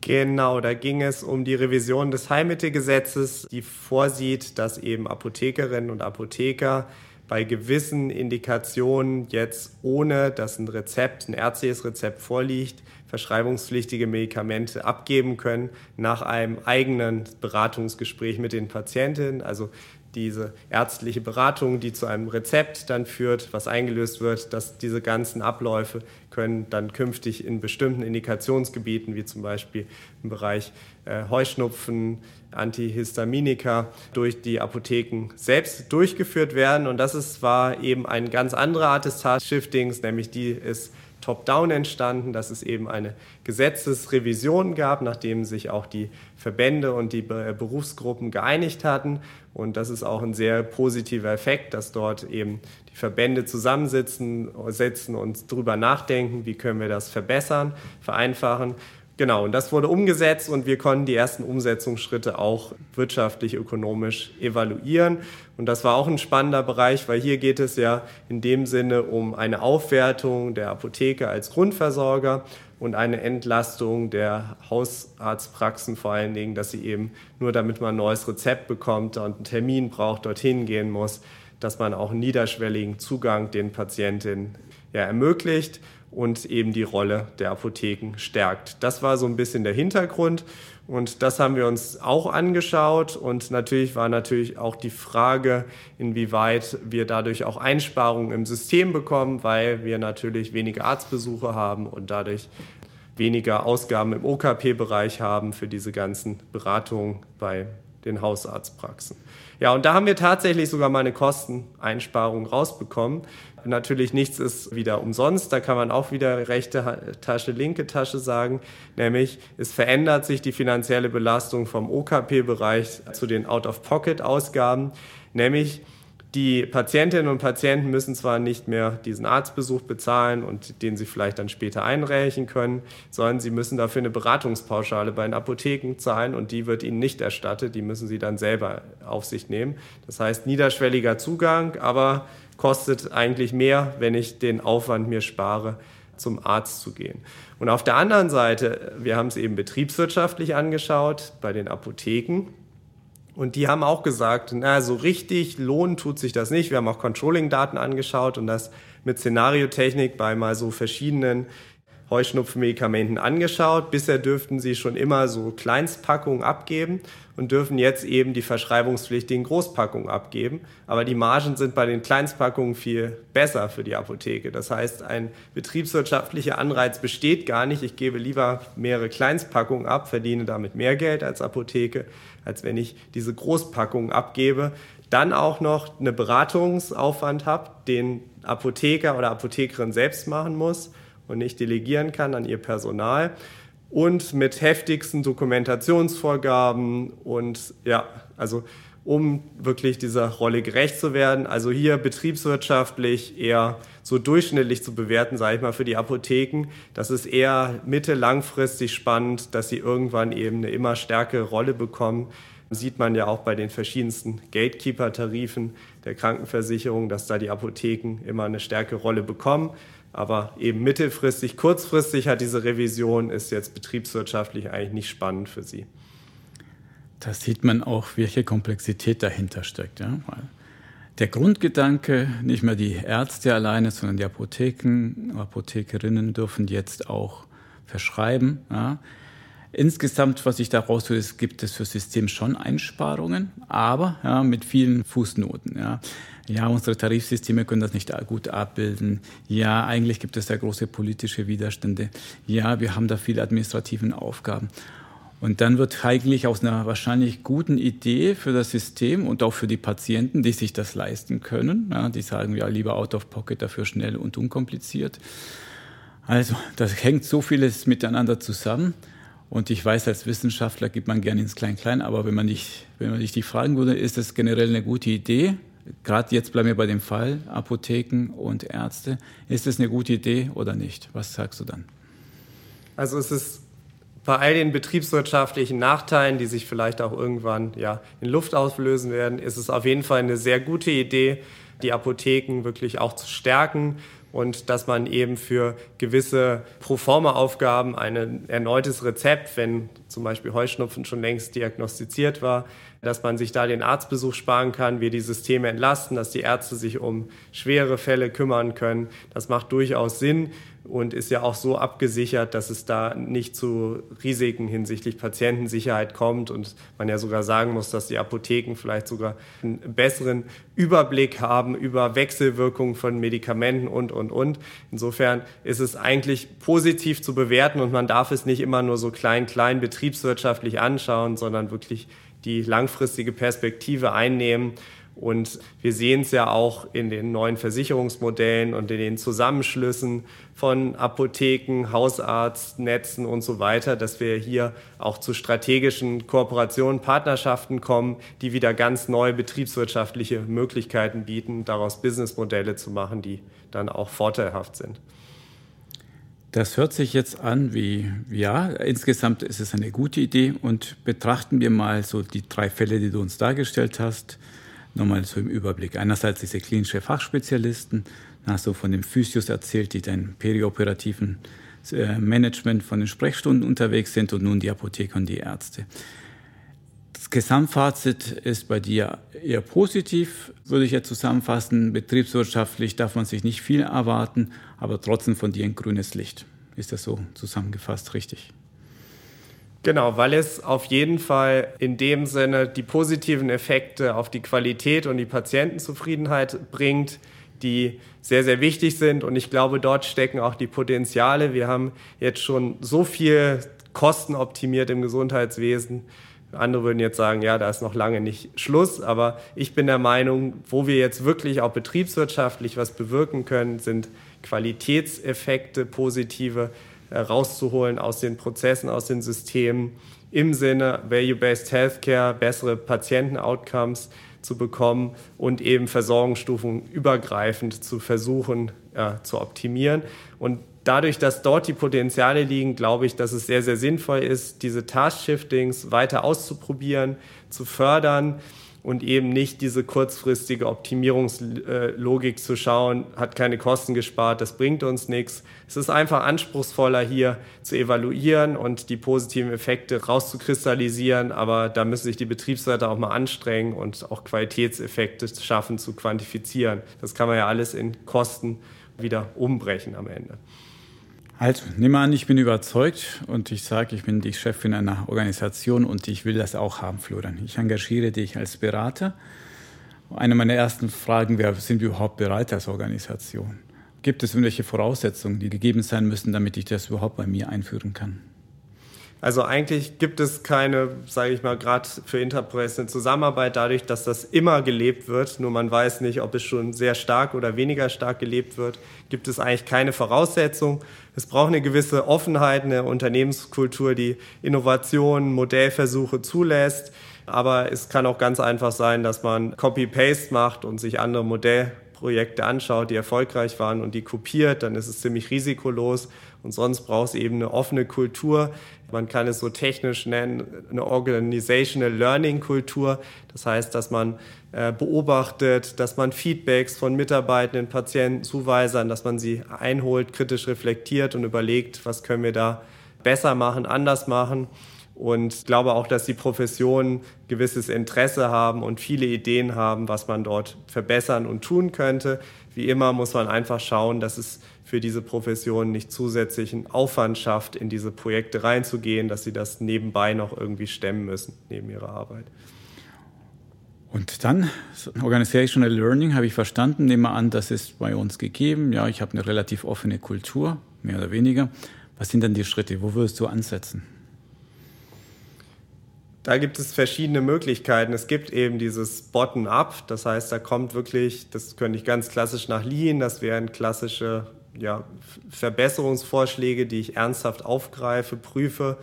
Genau, da ging es um die Revision des Heilmittelgesetzes, die vorsieht, dass eben Apothekerinnen und Apotheker bei gewissen Indikationen jetzt ohne, dass ein Rezept, ein ärztliches Rezept vorliegt, verschreibungspflichtige Medikamente abgeben können nach einem eigenen Beratungsgespräch mit den Patientinnen. Also diese ärztliche Beratung, die zu einem Rezept dann führt, was eingelöst wird, dass diese ganzen Abläufe können dann künftig in bestimmten Indikationsgebieten, wie zum Beispiel im Bereich äh, Heuschnupfen, Antihistaminika, durch die Apotheken selbst durchgeführt werden. Und das ist, war eben eine ganz andere Art des Task-Shiftings, nämlich die ist top-down entstanden, dass es eben eine Gesetzesrevision gab, nachdem sich auch die Verbände und die Berufsgruppen geeinigt hatten. Und das ist auch ein sehr positiver Effekt, dass dort eben die Verbände zusammensitzen setzen und darüber nachdenken, wie können wir das verbessern, vereinfachen. Genau, und das wurde umgesetzt und wir konnten die ersten Umsetzungsschritte auch wirtschaftlich, ökonomisch evaluieren. Und das war auch ein spannender Bereich, weil hier geht es ja in dem Sinne um eine Aufwertung der Apotheke als Grundversorger und eine Entlastung der Hausarztpraxen vor allen Dingen, dass sie eben nur damit man ein neues Rezept bekommt und einen Termin braucht, dorthin gehen muss, dass man auch einen niederschwelligen Zugang den Patientinnen ja, ermöglicht und eben die Rolle der Apotheken stärkt. Das war so ein bisschen der Hintergrund und das haben wir uns auch angeschaut und natürlich war natürlich auch die Frage, inwieweit wir dadurch auch Einsparungen im System bekommen, weil wir natürlich weniger Arztbesuche haben und dadurch weniger Ausgaben im OKP-Bereich haben für diese ganzen Beratungen bei den Hausarztpraxen. Ja, und da haben wir tatsächlich sogar mal eine Kosteneinsparung rausbekommen. Natürlich nichts ist wieder umsonst, da kann man auch wieder rechte Tasche, linke Tasche sagen, nämlich es verändert sich die finanzielle Belastung vom OKP-Bereich zu den Out-of-Pocket-Ausgaben, nämlich die Patientinnen und Patienten müssen zwar nicht mehr diesen Arztbesuch bezahlen und den sie vielleicht dann später einreichen können, sondern sie müssen dafür eine Beratungspauschale bei den Apotheken zahlen und die wird ihnen nicht erstattet, die müssen sie dann selber auf sich nehmen. Das heißt niederschwelliger Zugang, aber kostet eigentlich mehr, wenn ich den Aufwand mir spare, zum Arzt zu gehen. Und auf der anderen Seite, wir haben es eben betriebswirtschaftlich angeschaut bei den Apotheken. Und die haben auch gesagt, na, so richtig lohnen tut sich das nicht. Wir haben auch Controlling-Daten angeschaut und das mit Szenariotechnik bei mal so verschiedenen Heuschnupfenmedikamenten angeschaut. Bisher dürften sie schon immer so Kleinstpackungen abgeben und dürfen jetzt eben die verschreibungspflichtigen Großpackungen abgeben. Aber die Margen sind bei den Kleinstpackungen viel besser für die Apotheke. Das heißt, ein betriebswirtschaftlicher Anreiz besteht gar nicht. Ich gebe lieber mehrere Kleinstpackungen ab, verdiene damit mehr Geld als Apotheke, als wenn ich diese Großpackungen abgebe. Dann auch noch eine Beratungsaufwand habe, den Apotheker oder Apothekerin selbst machen muss und nicht delegieren kann an ihr Personal und mit heftigsten Dokumentationsvorgaben und ja, also um wirklich dieser Rolle gerecht zu werden. Also hier betriebswirtschaftlich eher so durchschnittlich zu bewerten, sage ich mal, für die Apotheken. Das ist eher mittel-langfristig spannend, dass sie irgendwann eben eine immer stärkere Rolle bekommen. Sieht man ja auch bei den verschiedensten Gatekeeper-Tarifen der Krankenversicherung, dass da die Apotheken immer eine stärkere Rolle bekommen. Aber eben mittelfristig, kurzfristig hat diese Revision, ist jetzt betriebswirtschaftlich eigentlich nicht spannend für sie. Da sieht man auch, welche Komplexität dahinter steckt. Ja? der Grundgedanke, nicht mehr die Ärzte alleine, sondern die Apotheken, Apothekerinnen dürfen jetzt auch verschreiben. Ja? Insgesamt, was ich daraus höre, ist, gibt es für System schon Einsparungen, aber ja, mit vielen Fußnoten. Ja. ja, unsere Tarifsysteme können das nicht gut abbilden. Ja, eigentlich gibt es da große politische Widerstände. Ja, wir haben da viele administrativen Aufgaben. Und dann wird eigentlich aus einer wahrscheinlich guten Idee für das System und auch für die Patienten, die sich das leisten können, ja, die sagen ja lieber out of pocket, dafür schnell und unkompliziert. Also, das hängt so vieles miteinander zusammen. Und ich weiß, als Wissenschaftler gibt man gerne ins Klein-Klein, aber wenn man, dich, wenn man dich die fragen würde, ist das generell eine gute Idee? Gerade jetzt bleiben wir bei dem Fall Apotheken und Ärzte. Ist das eine gute Idee oder nicht? Was sagst du dann? Also es ist bei all den betriebswirtschaftlichen Nachteilen, die sich vielleicht auch irgendwann ja, in Luft auflösen werden, ist es auf jeden Fall eine sehr gute Idee, die Apotheken wirklich auch zu stärken und dass man eben für gewisse Proforma-Aufgaben ein erneutes Rezept, wenn zum Beispiel Heuschnupfen schon längst diagnostiziert war, dass man sich da den Arztbesuch sparen kann, wir die Systeme entlasten, dass die Ärzte sich um schwere Fälle kümmern können. Das macht durchaus Sinn und ist ja auch so abgesichert, dass es da nicht zu Risiken hinsichtlich Patientensicherheit kommt und man ja sogar sagen muss, dass die Apotheken vielleicht sogar einen besseren Überblick haben über Wechselwirkungen von Medikamenten und, und, und. Insofern ist es eigentlich positiv zu bewerten und man darf es nicht immer nur so klein, klein betriebswirtschaftlich anschauen, sondern wirklich die langfristige Perspektive einnehmen und wir sehen es ja auch in den neuen Versicherungsmodellen und in den Zusammenschlüssen von Apotheken, Hausarztnetzen und so weiter, dass wir hier auch zu strategischen Kooperationen, Partnerschaften kommen, die wieder ganz neue betriebswirtschaftliche Möglichkeiten bieten, daraus Businessmodelle zu machen, die dann auch vorteilhaft sind. Das hört sich jetzt an wie, ja, insgesamt ist es eine gute Idee und betrachten wir mal so die drei Fälle, die du uns dargestellt hast nochmal so im Überblick. Einerseits diese klinische Fachspezialisten, dann hast du von den Physios erzählt, die dann perioperativen äh, Management von den Sprechstunden unterwegs sind und nun die Apotheker und die Ärzte. Das Gesamtfazit ist bei dir eher positiv, würde ich jetzt zusammenfassen. Betriebswirtschaftlich darf man sich nicht viel erwarten, aber trotzdem von dir ein grünes Licht. Ist das so zusammengefasst richtig? Genau, weil es auf jeden Fall in dem Sinne die positiven Effekte auf die Qualität und die Patientenzufriedenheit bringt, die sehr, sehr wichtig sind. Und ich glaube, dort stecken auch die Potenziale. Wir haben jetzt schon so viel Kosten optimiert im Gesundheitswesen Andere würden jetzt sagen, ja, da ist noch lange nicht Schluss, aber ich bin der Meinung, wo wir jetzt wirklich auch betriebswirtschaftlich was bewirken können, sind Qualitätseffekte, positive äh, rauszuholen aus den Prozessen, aus den Systemen im Sinne Value-Based Healthcare, bessere Patienten-Outcomes zu bekommen und eben Versorgungsstufen übergreifend zu versuchen ja, zu optimieren. Und dadurch, dass dort die Potenziale liegen, glaube ich, dass es sehr, sehr sinnvoll ist, diese Task-Shiftings weiter auszuprobieren, zu fördern und eben nicht diese kurzfristige Optimierungslogik zu schauen, hat keine Kosten gespart, das bringt uns nichts. Es ist einfach anspruchsvoller hier zu evaluieren und die positiven Effekte rauszukristallisieren, aber da müssen sich die Betriebsräte auch mal anstrengen und auch Qualitätseffekte schaffen zu quantifizieren. Das kann man ja alles in Kosten wieder umbrechen am Ende. Also, nimm an, ich bin überzeugt und ich sage, ich bin die Chefin einer Organisation und ich will das auch haben, Florian. Ich engagiere dich als Berater. Eine meiner ersten Fragen wäre, sind wir überhaupt bereit als Organisation? Gibt es irgendwelche Voraussetzungen, die gegeben sein müssen, damit ich das überhaupt bei mir einführen kann? Also eigentlich gibt es keine, sage ich mal, gerade für interprofessionelle Zusammenarbeit dadurch, dass das immer gelebt wird. Nur man weiß nicht, ob es schon sehr stark oder weniger stark gelebt wird. Gibt es eigentlich keine Voraussetzung. Es braucht eine gewisse Offenheit, eine Unternehmenskultur, die Innovationen, Modellversuche zulässt. Aber es kann auch ganz einfach sein, dass man Copy-Paste macht und sich andere Modellprojekte anschaut, die erfolgreich waren und die kopiert. Dann ist es ziemlich risikolos. Und sonst braucht es eben eine offene Kultur. Man kann es so technisch nennen, eine Organizational Learning Kultur. Das heißt, dass man äh, beobachtet, dass man Feedbacks von Mitarbeitenden, Patienten, Zuweisern, dass man sie einholt, kritisch reflektiert und überlegt, was können wir da besser machen, anders machen. Und ich glaube auch, dass die Professionen gewisses Interesse haben und viele Ideen haben, was man dort verbessern und tun könnte. Wie immer muss man einfach schauen, dass es für diese Profession nicht zusätzlichen Aufwand schafft, in diese Projekte reinzugehen, dass sie das nebenbei noch irgendwie stemmen müssen, neben ihrer Arbeit. Und dann, Organizational Learning habe ich verstanden, nehme an, das ist bei uns gegeben. Ja, ich habe eine relativ offene Kultur, mehr oder weniger. Was sind dann die Schritte? Wo würdest du ansetzen? Da gibt es verschiedene Möglichkeiten. Es gibt eben dieses Bottom-up, das heißt, da kommt wirklich, das könnte ich ganz klassisch nach Lean, das wären klassische ja, Verbesserungsvorschläge, die ich ernsthaft aufgreife, prüfe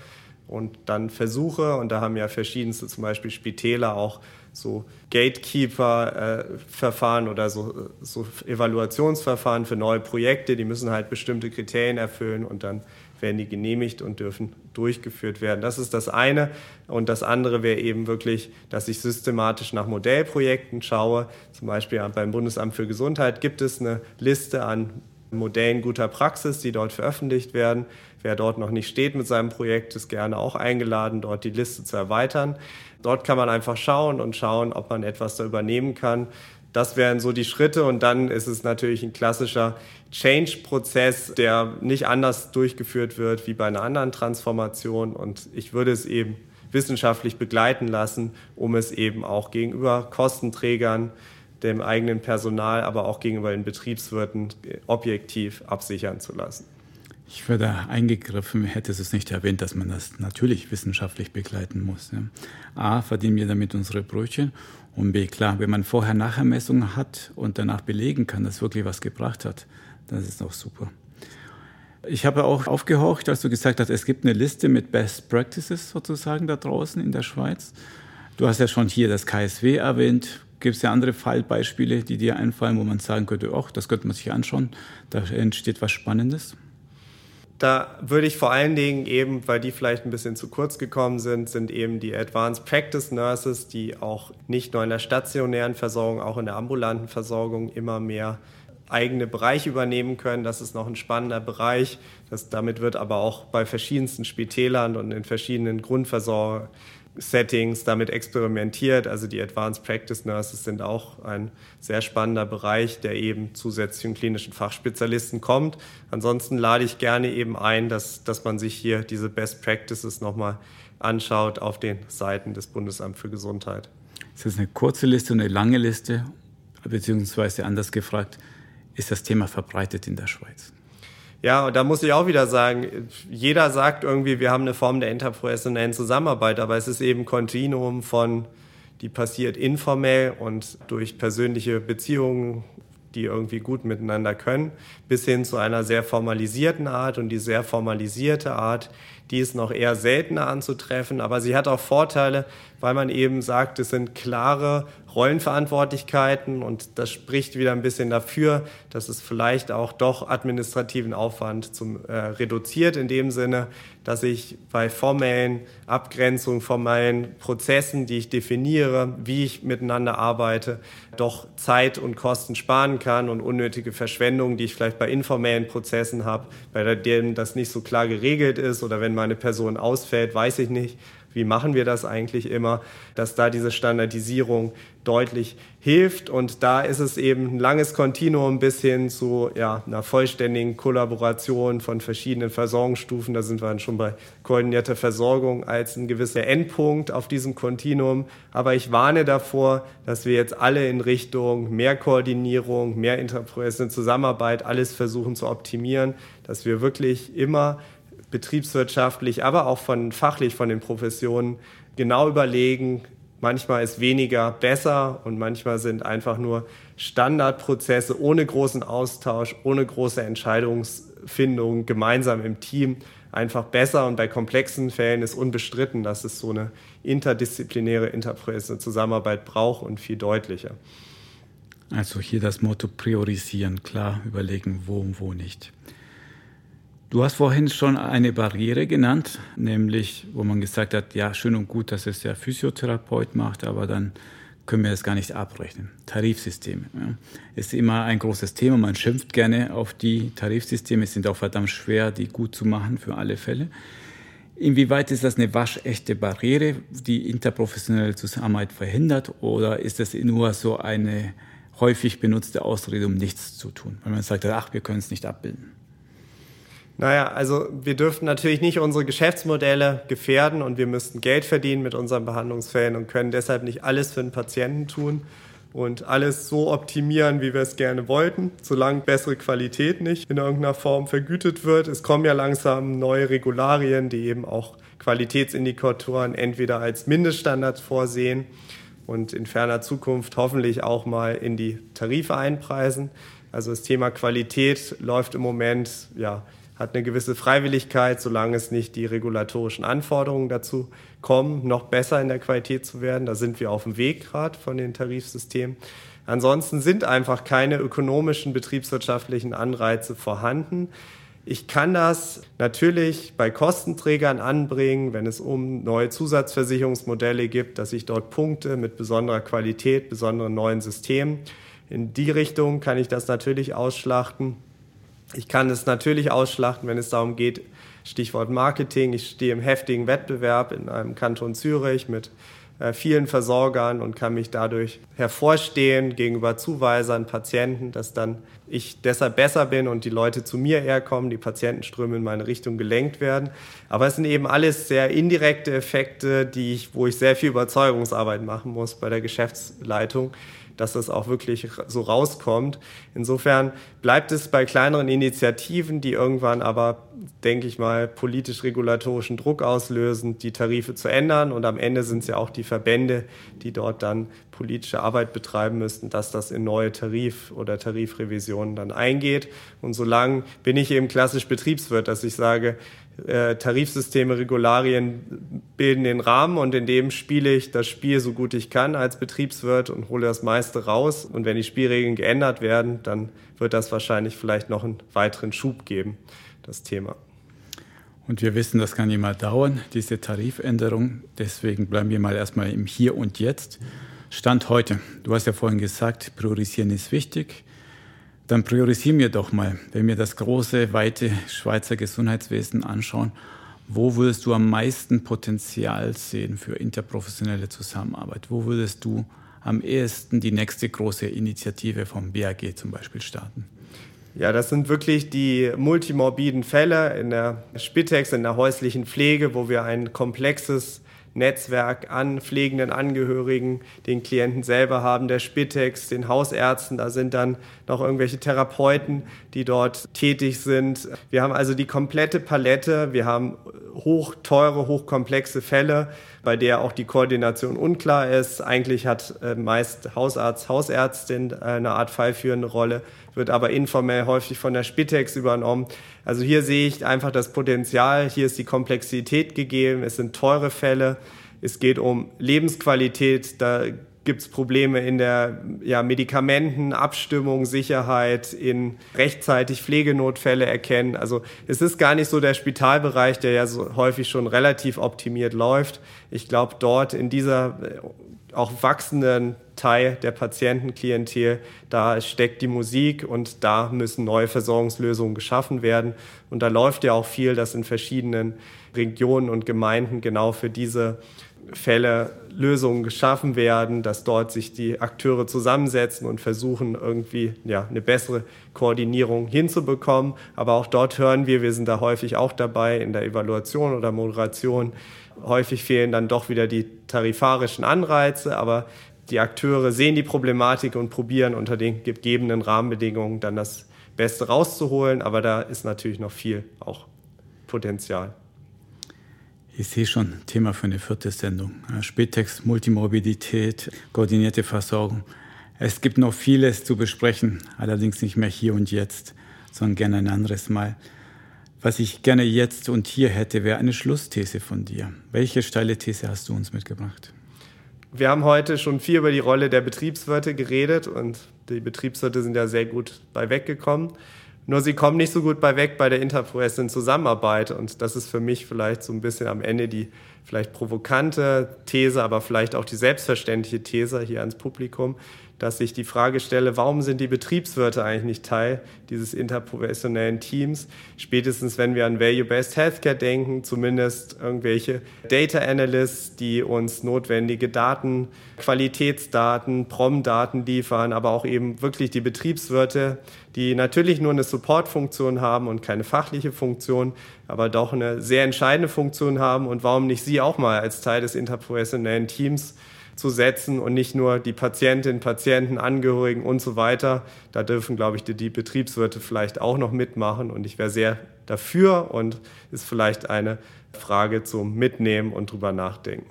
und dann versuche. Und da haben ja verschiedenste, zum Beispiel Spitäler auch so Gatekeeper-Verfahren äh, oder so, so Evaluationsverfahren für neue Projekte. Die müssen halt bestimmte Kriterien erfüllen und dann werden die genehmigt und dürfen durchgeführt werden. Das ist das eine. Und das andere wäre eben wirklich, dass ich systematisch nach Modellprojekten schaue. Zum Beispiel beim Bundesamt für Gesundheit gibt es eine Liste an Modellen guter Praxis, die dort veröffentlicht werden. Wer dort noch nicht steht mit seinem Projekt, ist gerne auch eingeladen, dort die Liste zu erweitern. Dort kann man einfach schauen und schauen, ob man etwas da übernehmen kann. Das wären so die Schritte und dann ist es natürlich ein klassischer Change-Prozess, der nicht anders durchgeführt wird wie bei einer anderen Transformation und ich würde es eben wissenschaftlich begleiten lassen, um es eben auch gegenüber Kostenträgern, dem eigenen Personal, aber auch gegenüber den Betriebswirten objektiv absichern zu lassen. Ich würde eingegriffen, hätte es nicht erwähnt, dass man das natürlich wissenschaftlich begleiten muss. A, verdienen wir damit unsere Brötchen und B, klar, wenn man vorher Nachhermessungen hat und danach belegen kann, dass wirklich was gebracht hat, dann ist es auch super. Ich habe auch aufgehorcht, als du gesagt hast, es gibt eine Liste mit Best Practices sozusagen da draußen in der Schweiz. Du hast ja schon hier das KSW erwähnt. Gibt es ja andere Fallbeispiele, die dir einfallen, wo man sagen könnte, ach, das könnte man sich anschauen, da entsteht was Spannendes? Da würde ich vor allen Dingen eben, weil die vielleicht ein bisschen zu kurz gekommen sind, sind eben die Advanced Practice Nurses, die auch nicht nur in der stationären Versorgung, auch in der ambulanten Versorgung immer mehr eigene Bereiche übernehmen können. Das ist noch ein spannender Bereich. Das, damit wird aber auch bei verschiedensten Spitälern und in verschiedenen Grundversorgungen Settings damit experimentiert. Also die Advanced Practice Nurses sind auch ein sehr spannender Bereich, der eben zusätzlichen klinischen Fachspezialisten kommt. Ansonsten lade ich gerne eben ein, dass, dass man sich hier diese Best Practices nochmal anschaut auf den Seiten des Bundesamts für Gesundheit. Ist das eine kurze Liste und eine lange Liste? Beziehungsweise anders gefragt, ist das Thema verbreitet in der Schweiz? Ja, und da muss ich auch wieder sagen, jeder sagt irgendwie, wir haben eine Form der interprofessionellen Zusammenarbeit, aber es ist eben Kontinuum von, die passiert informell und durch persönliche Beziehungen, die irgendwie gut miteinander können, bis hin zu einer sehr formalisierten Art und die sehr formalisierte Art, die ist noch eher seltener anzutreffen, aber sie hat auch Vorteile, weil man eben sagt, es sind klare Rollenverantwortlichkeiten und das spricht wieder ein bisschen dafür, dass es vielleicht auch doch administrativen Aufwand zum, äh, reduziert in dem Sinne, dass ich bei formellen Abgrenzungen, formellen Prozessen, die ich definiere, wie ich miteinander arbeite, doch Zeit und Kosten sparen kann und unnötige Verschwendungen, die ich vielleicht bei informellen Prozessen habe, bei denen das nicht so klar geregelt ist oder wenn meine Person ausfällt, weiß ich nicht, wie machen wir das eigentlich immer, dass da diese Standardisierung deutlich hilft. Und da ist es eben ein langes Kontinuum bis hin zu ja, einer vollständigen Kollaboration von verschiedenen Versorgungsstufen. Da sind wir dann schon bei koordinierter Versorgung als ein gewisser Endpunkt auf diesem Kontinuum. Aber ich warne davor, dass wir jetzt alle in Richtung mehr Koordinierung, mehr interprofessionelle Zusammenarbeit, alles versuchen zu optimieren, dass wir wirklich immer betriebswirtschaftlich, aber auch von fachlich von den Professionen genau überlegen. Manchmal ist weniger besser und manchmal sind einfach nur Standardprozesse ohne großen Austausch, ohne große Entscheidungsfindung gemeinsam im Team einfach besser. Und bei komplexen Fällen ist unbestritten, dass es so eine interdisziplinäre, interprofessionelle Zusammenarbeit braucht und viel deutlicher. Also hier das Motto priorisieren, klar überlegen, wo und wo nicht. Du hast vorhin schon eine Barriere genannt, nämlich wo man gesagt hat, ja, schön und gut, dass es der Physiotherapeut macht, aber dann können wir das gar nicht abrechnen. Tarifsysteme ja. ist immer ein großes Thema. Man schimpft gerne auf die Tarifsysteme, sind auch verdammt schwer, die gut zu machen für alle Fälle. Inwieweit ist das eine waschechte Barriere, die interprofessionelle Zusammenarbeit verhindert, oder ist das nur so eine häufig benutzte Ausrede, um nichts zu tun? Weil man sagt, ach, wir können es nicht abbilden. Naja, also wir dürften natürlich nicht unsere Geschäftsmodelle gefährden und wir müssten Geld verdienen mit unseren Behandlungsfällen und können deshalb nicht alles für den Patienten tun und alles so optimieren, wie wir es gerne wollten, solange bessere Qualität nicht in irgendeiner Form vergütet wird. Es kommen ja langsam neue Regularien, die eben auch Qualitätsindikatoren entweder als Mindeststandards vorsehen und in ferner Zukunft hoffentlich auch mal in die Tarife einpreisen. Also das Thema Qualität läuft im Moment ja hat eine gewisse Freiwilligkeit, solange es nicht die regulatorischen Anforderungen dazu kommen, noch besser in der Qualität zu werden. Da sind wir auf dem Weg gerade von den Tarifsystemen. Ansonsten sind einfach keine ökonomischen, betriebswirtschaftlichen Anreize vorhanden. Ich kann das natürlich bei Kostenträgern anbringen, wenn es um neue Zusatzversicherungsmodelle gibt, dass ich dort Punkte mit besonderer Qualität, besonderen neuen Systemen. In die Richtung kann ich das natürlich ausschlachten. Ich kann es natürlich ausschlachten, wenn es darum geht, Stichwort Marketing. Ich stehe im heftigen Wettbewerb in einem Kanton Zürich mit äh, vielen Versorgern und kann mich dadurch hervorstehen gegenüber Zuweisern, Patienten, dass dann ich deshalb besser bin und die Leute zu mir herkommen, die Patientenströme in meine Richtung gelenkt werden. Aber es sind eben alles sehr indirekte Effekte, die ich, wo ich sehr viel Überzeugungsarbeit machen muss bei der Geschäftsleitung dass das auch wirklich so rauskommt. Insofern bleibt es bei kleineren Initiativen, die irgendwann aber, denke ich mal, politisch-regulatorischen Druck auslösen, die Tarife zu ändern. Und am Ende sind es ja auch die Verbände, die dort dann politische Arbeit betreiben müssten, dass das in neue Tarif- oder Tarifrevisionen dann eingeht. Und solange bin ich eben klassisch Betriebswirt, dass ich sage, äh, Tarifsysteme, Regularien bilden den Rahmen und in dem spiele ich das Spiel so gut ich kann als Betriebswirt und hole das meiste raus. Und wenn die Spielregeln geändert werden, dann wird das wahrscheinlich vielleicht noch einen weiteren Schub geben, das Thema. Und wir wissen, das kann immer dauern, diese Tarifänderung. Deswegen bleiben wir mal erstmal im Hier und Jetzt. Stand heute. Du hast ja vorhin gesagt, priorisieren ist wichtig. Dann priorisieren wir doch mal, wenn wir das große, weite Schweizer Gesundheitswesen anschauen, wo würdest du am meisten Potenzial sehen für interprofessionelle Zusammenarbeit? Wo würdest du am ehesten die nächste große Initiative vom BAG zum Beispiel starten? Ja, das sind wirklich die multimorbiden Fälle in der Spitex, in der häuslichen Pflege, wo wir ein komplexes Netzwerk an pflegenden Angehörigen, den Klienten selber haben, der Spitex, den Hausärzten. Da sind dann noch irgendwelche Therapeuten, die dort tätig sind. Wir haben also die komplette Palette. Wir haben hoch teure, hochkomplexe Fälle, bei der auch die Koordination unklar ist. Eigentlich hat äh, meist Hausarzt, Hausärztin eine Art fallführende Rolle, wird aber informell häufig von der Spitex übernommen. Also hier sehe ich einfach das Potenzial, hier ist die Komplexität gegeben, es sind teure Fälle, es geht um Lebensqualität, da gibt es Probleme in der ja, Medikamenten, Sicherheit, in rechtzeitig Pflegenotfälle erkennen. Also es ist gar nicht so der Spitalbereich, der ja so häufig schon relativ optimiert läuft. Ich glaube, dort in dieser äh, auch wachsenden Teil der Patientenklientel, da steckt die Musik und da müssen neue Versorgungslösungen geschaffen werden. Und da läuft ja auch viel, dass in verschiedenen Regionen und Gemeinden genau für diese Fälle Lösungen geschaffen werden, dass dort sich die Akteure zusammensetzen und versuchen, irgendwie ja, eine bessere Koordinierung hinzubekommen. Aber auch dort hören wir, wir sind da häufig auch dabei in der Evaluation oder Moderation. Häufig fehlen dann doch wieder die tarifarischen Anreize, aber die Akteure sehen die Problematik und probieren unter den gegebenen Rahmenbedingungen dann das Beste rauszuholen. Aber da ist natürlich noch viel auch Potenzial. Ich sehe schon, Thema für eine vierte Sendung. Spättext, Multimorbidität, koordinierte Versorgung. Es gibt noch vieles zu besprechen, allerdings nicht mehr hier und jetzt, sondern gerne ein anderes Mal. Was ich gerne jetzt und hier hätte, wäre eine Schlussthese von dir. Welche steile These hast du uns mitgebracht? Wir haben heute schon viel über die Rolle der Betriebswirte geredet und die Betriebswirte sind ja sehr gut bei weggekommen. Nur sie kommen nicht so gut bei weg bei der interprofessionellen Zusammenarbeit. Und das ist für mich vielleicht so ein bisschen am Ende die vielleicht provokante These, aber vielleicht auch die selbstverständliche These hier ans Publikum, dass ich die Frage stelle, warum sind die Betriebswirte eigentlich nicht Teil dieses interprofessionellen Teams? Spätestens, wenn wir an Value-Based Healthcare denken, zumindest irgendwelche Data Analysts, die uns notwendige Daten, Qualitätsdaten, Prom-Daten liefern, aber auch eben wirklich die Betriebswirte, die natürlich nur eine Support-Funktion haben und keine fachliche Funktion, aber doch eine sehr entscheidende Funktion haben und warum nicht sie auch mal als Teil des interprofessionellen Teams zu setzen und nicht nur die Patientinnen, Patienten, Angehörigen und so weiter. Da dürfen, glaube ich, die, die Betriebswirte vielleicht auch noch mitmachen und ich wäre sehr dafür und ist vielleicht eine Frage zum Mitnehmen und drüber nachdenken.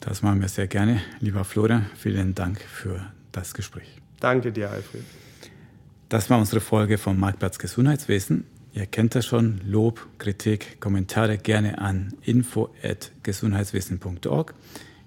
Das machen wir sehr gerne. Lieber Florian, vielen Dank für das Gespräch. Danke dir, Alfred. Das war unsere Folge vom Marktplatz Gesundheitswesen. Ihr kennt das schon. Lob, Kritik, Kommentare gerne an info.gesundheitswesen.org.